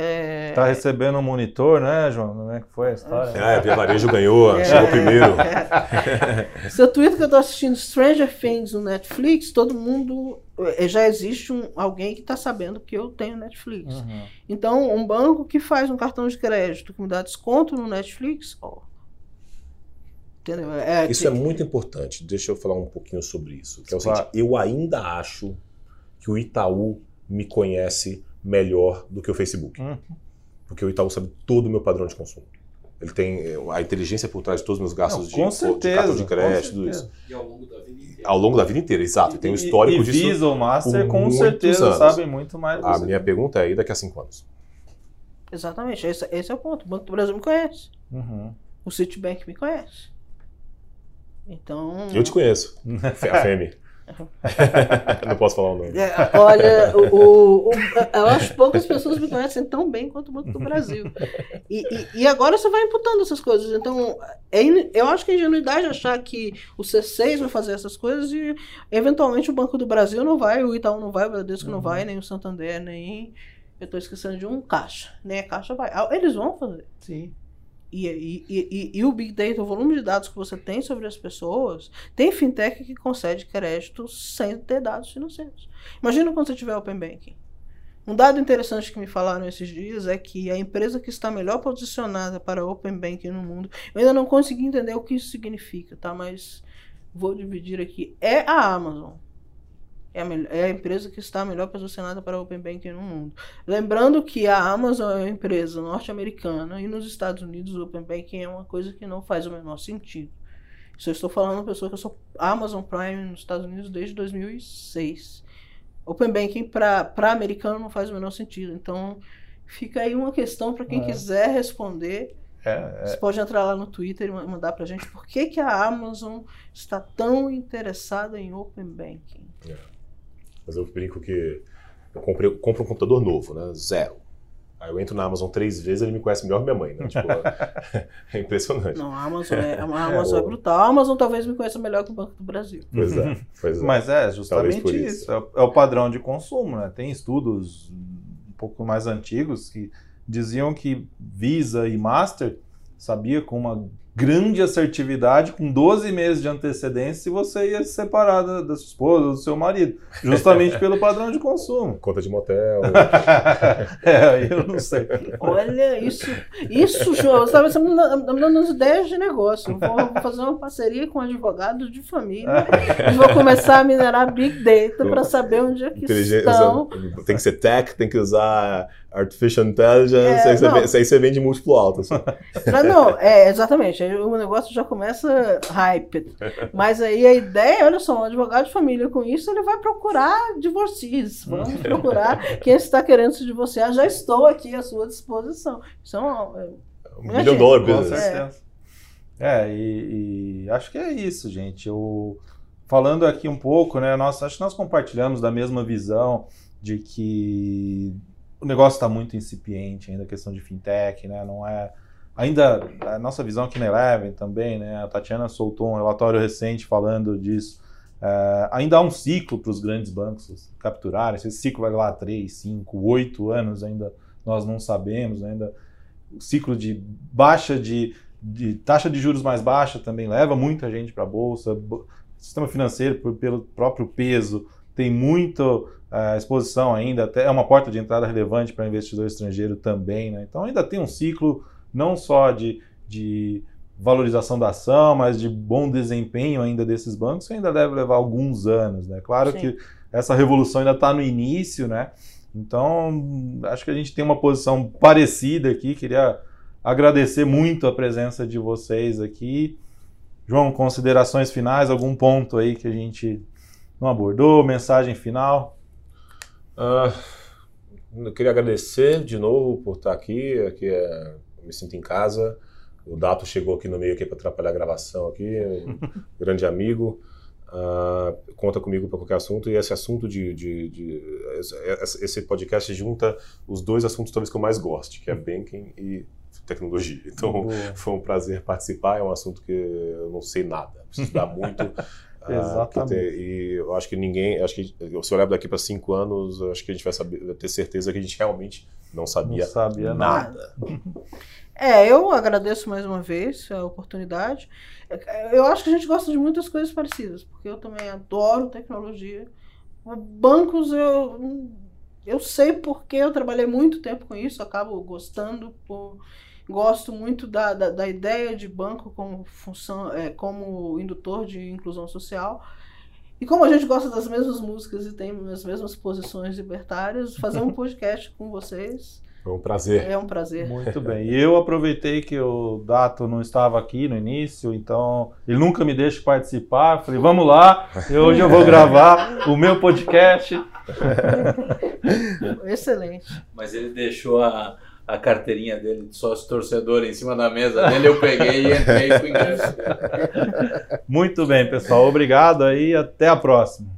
É, Tá recebendo um monitor, né, João? Como é que foi a história? É, a Via Varejo ganhou, É. chegou primeiro. Se eu Twitter que eu estou assistindo Stranger Things no Netflix, todo mundo. eh, Já existe um, alguém que está sabendo que eu tenho Netflix. Uhum. Então, um banco que faz um cartão de crédito que me dá desconto no Netflix, ó. Entendeu? É, Isso é muito importante. Deixa eu falar um pouquinho sobre isso. Que é o Claro. seguinte, eu ainda acho que o Itaú me conhece melhor do que o Facebook. Uhum. Porque o Itaú sabe todo o meu padrão de consumo. Ele tem eh, a inteligência por trás de todos os meus gastos Não, de, com de certeza, cartão de crédito, tudo certeza. isso. E ao longo da vida inteira. Ao longo da vida inteira, exato. E tem um histórico e, disso. Visa ou Master, com certeza, anos. sabem muito mais. A minha pergunta é, e daqui a cinco anos? Exatamente, esse, esse é o ponto. O Banco do Brasil me conhece. Uhum. O Citibank me conhece. Então. Eu te conheço. A Femi. Não posso falar o nome. É, olha, o, o- o- eu acho que poucas pessoas me conhecem tão bem quanto o Banco do Brasil. E, e- e agora você vai imputando essas coisas. Então, é in- eu acho que é ingenuidade achar que o C6 vai fazer essas coisas e, eventualmente, o Banco do Brasil não vai, o Itaú não vai, o Bradesco não vai, nem o Santander, nem. Eu estou esquecendo de um Caixa. Nem a Caixa vai. Ah, Eles vão fazer. Sim. E, e, e, e, o Big Data, o volume de dados que você tem sobre as pessoas, tem fintech que concede crédito sem ter dados financeiros. Imagina quando você tiver Open Banking. Um dado interessante que me falaram esses dias é que a empresa que está melhor posicionada para Open Banking no mundo, eu ainda não consegui entender o que isso significa, tá? Mas vou dividir aqui. É a Amazon. É a, é a, empresa que está melhor posicionada para Open Banking no mundo. Lembrando que a Amazon é uma empresa norte-americana e nos Estados Unidos o Open Banking é uma coisa que não faz o menor sentido. Isso eu estou falando uma pessoa que eu sou Amazon Prime nos Estados Unidos desde 2006. Open Banking para americano não faz o menor sentido. Então, fica aí uma questão para quem é. quiser responder. É, é. Você pode entrar lá no Twitter e mandar para a gente por que, que a Amazon está tão interessada em Open Banking. Mas eu brinco que eu comprei, compro um computador novo, né? Zero. Aí eu entro na Amazon três vezes ele me conhece melhor que minha mãe, né? Tipo, é impressionante. Não, a Amazon, é, a Amazon é, é brutal. A Amazon talvez me conheça melhor que o Banco do Brasil. Pois é, pois é. Mas é justamente isso. isso. É, é, o padrão de consumo, né? Tem estudos um pouco mais antigos que diziam que Visa e Master sabia com uma grande assertividade, com 12 meses de antecedência, se você ia se separar da, da sua esposa ou do seu marido, justamente pelo padrão de consumo. Conta de motel. é, eu não sei. Olha, isso, isso, João, você está me dando umas ideias de negócio. Eu vou fazer uma parceria com advogados de família e vou começar a minerar Big Data para saber onde é que estão. Tem que ser tech, tem que usar Artificial Intelligence, é, aí, você, aí, você vende múltiplo alto. Assim. Não, não, é, exatamente. O negócio já começa hype. Mas aí a ideia, olha só, um advogado de família com isso, ele vai procurar divorcios. Vamos procurar quem está querendo se divorciar. Já estou aqui à sua disposição. Isso é um, é, um milhão de dólar business. É, é e, e, acho que é isso, gente. Eu, falando aqui um pouco, né? Nós, acho que nós compartilhamos da mesma visão de que o negócio está muito incipiente ainda, a questão de fintech, né? Não é. Ainda, a nossa visão aqui na Eleven também, né? A Tatiana soltou um relatório recente falando disso. É, ainda há um ciclo para os grandes bancos capturarem. Se esse ciclo vai lá 3, 5, 8 anos, ainda nós não sabemos. Ainda o ciclo de baixa de, de taxa de juros mais baixa também leva muita gente para a bolsa. Sistema financeiro, pelo próprio peso, tem muito a exposição ainda até é uma porta de entrada relevante para investidor estrangeiro também, né? Então ainda tem um ciclo não só de, de valorização da ação, mas de bom desempenho ainda desses bancos, que ainda deve levar alguns anos, né? Claro Sim. que essa revolução ainda está no início, né? Então acho que a gente tem uma posição parecida aqui. Queria agradecer muito a presença de vocês aqui. João, considerações finais, algum ponto aí que a gente não abordou, mensagem final? Uh, eu queria agradecer de novo por estar aqui, aqui é, me sinto em casa. O Dato chegou aqui no meio aqui para atrapalhar a gravação aqui, um grande amigo. Uh, conta comigo para qualquer assunto e esse assunto de, de, de, esse podcast junta os dois assuntos talvez que eu mais gosto, que é banking e tecnologia. Então Boa. foi um prazer participar. É um assunto que eu não sei nada, preciso estudar muito. Ah, Exatamente. Ter, e eu acho que ninguém, acho que se olhar daqui para cinco anos, acho que a gente vai saber, vai ter certeza que a gente realmente não sabia, não sabia nada. nada. É, eu agradeço mais uma vez a oportunidade. Eu acho que a gente gosta de muitas coisas parecidas, porque eu também adoro tecnologia. Bancos eu eu sei porque eu trabalhei muito tempo com isso, acabo gostando por Gosto muito da, da, da ideia de banco como função, é, como indutor de inclusão social. E como a gente gosta das mesmas músicas e tem as mesmas posições libertárias, fazer um podcast com vocês. Foi um prazer. É um prazer. Muito bem. E eu aproveitei que o Dato não estava aqui no início, então ele nunca me deixa participar. Falei, vamos lá, hoje eu vou gravar o meu podcast. Excelente. Mas ele deixou a, a carteirinha dele de sócio torcedor em cima da mesa dele, eu peguei e entrei com o ingresso. Muito bem, pessoal. Obrigado aí até a próxima.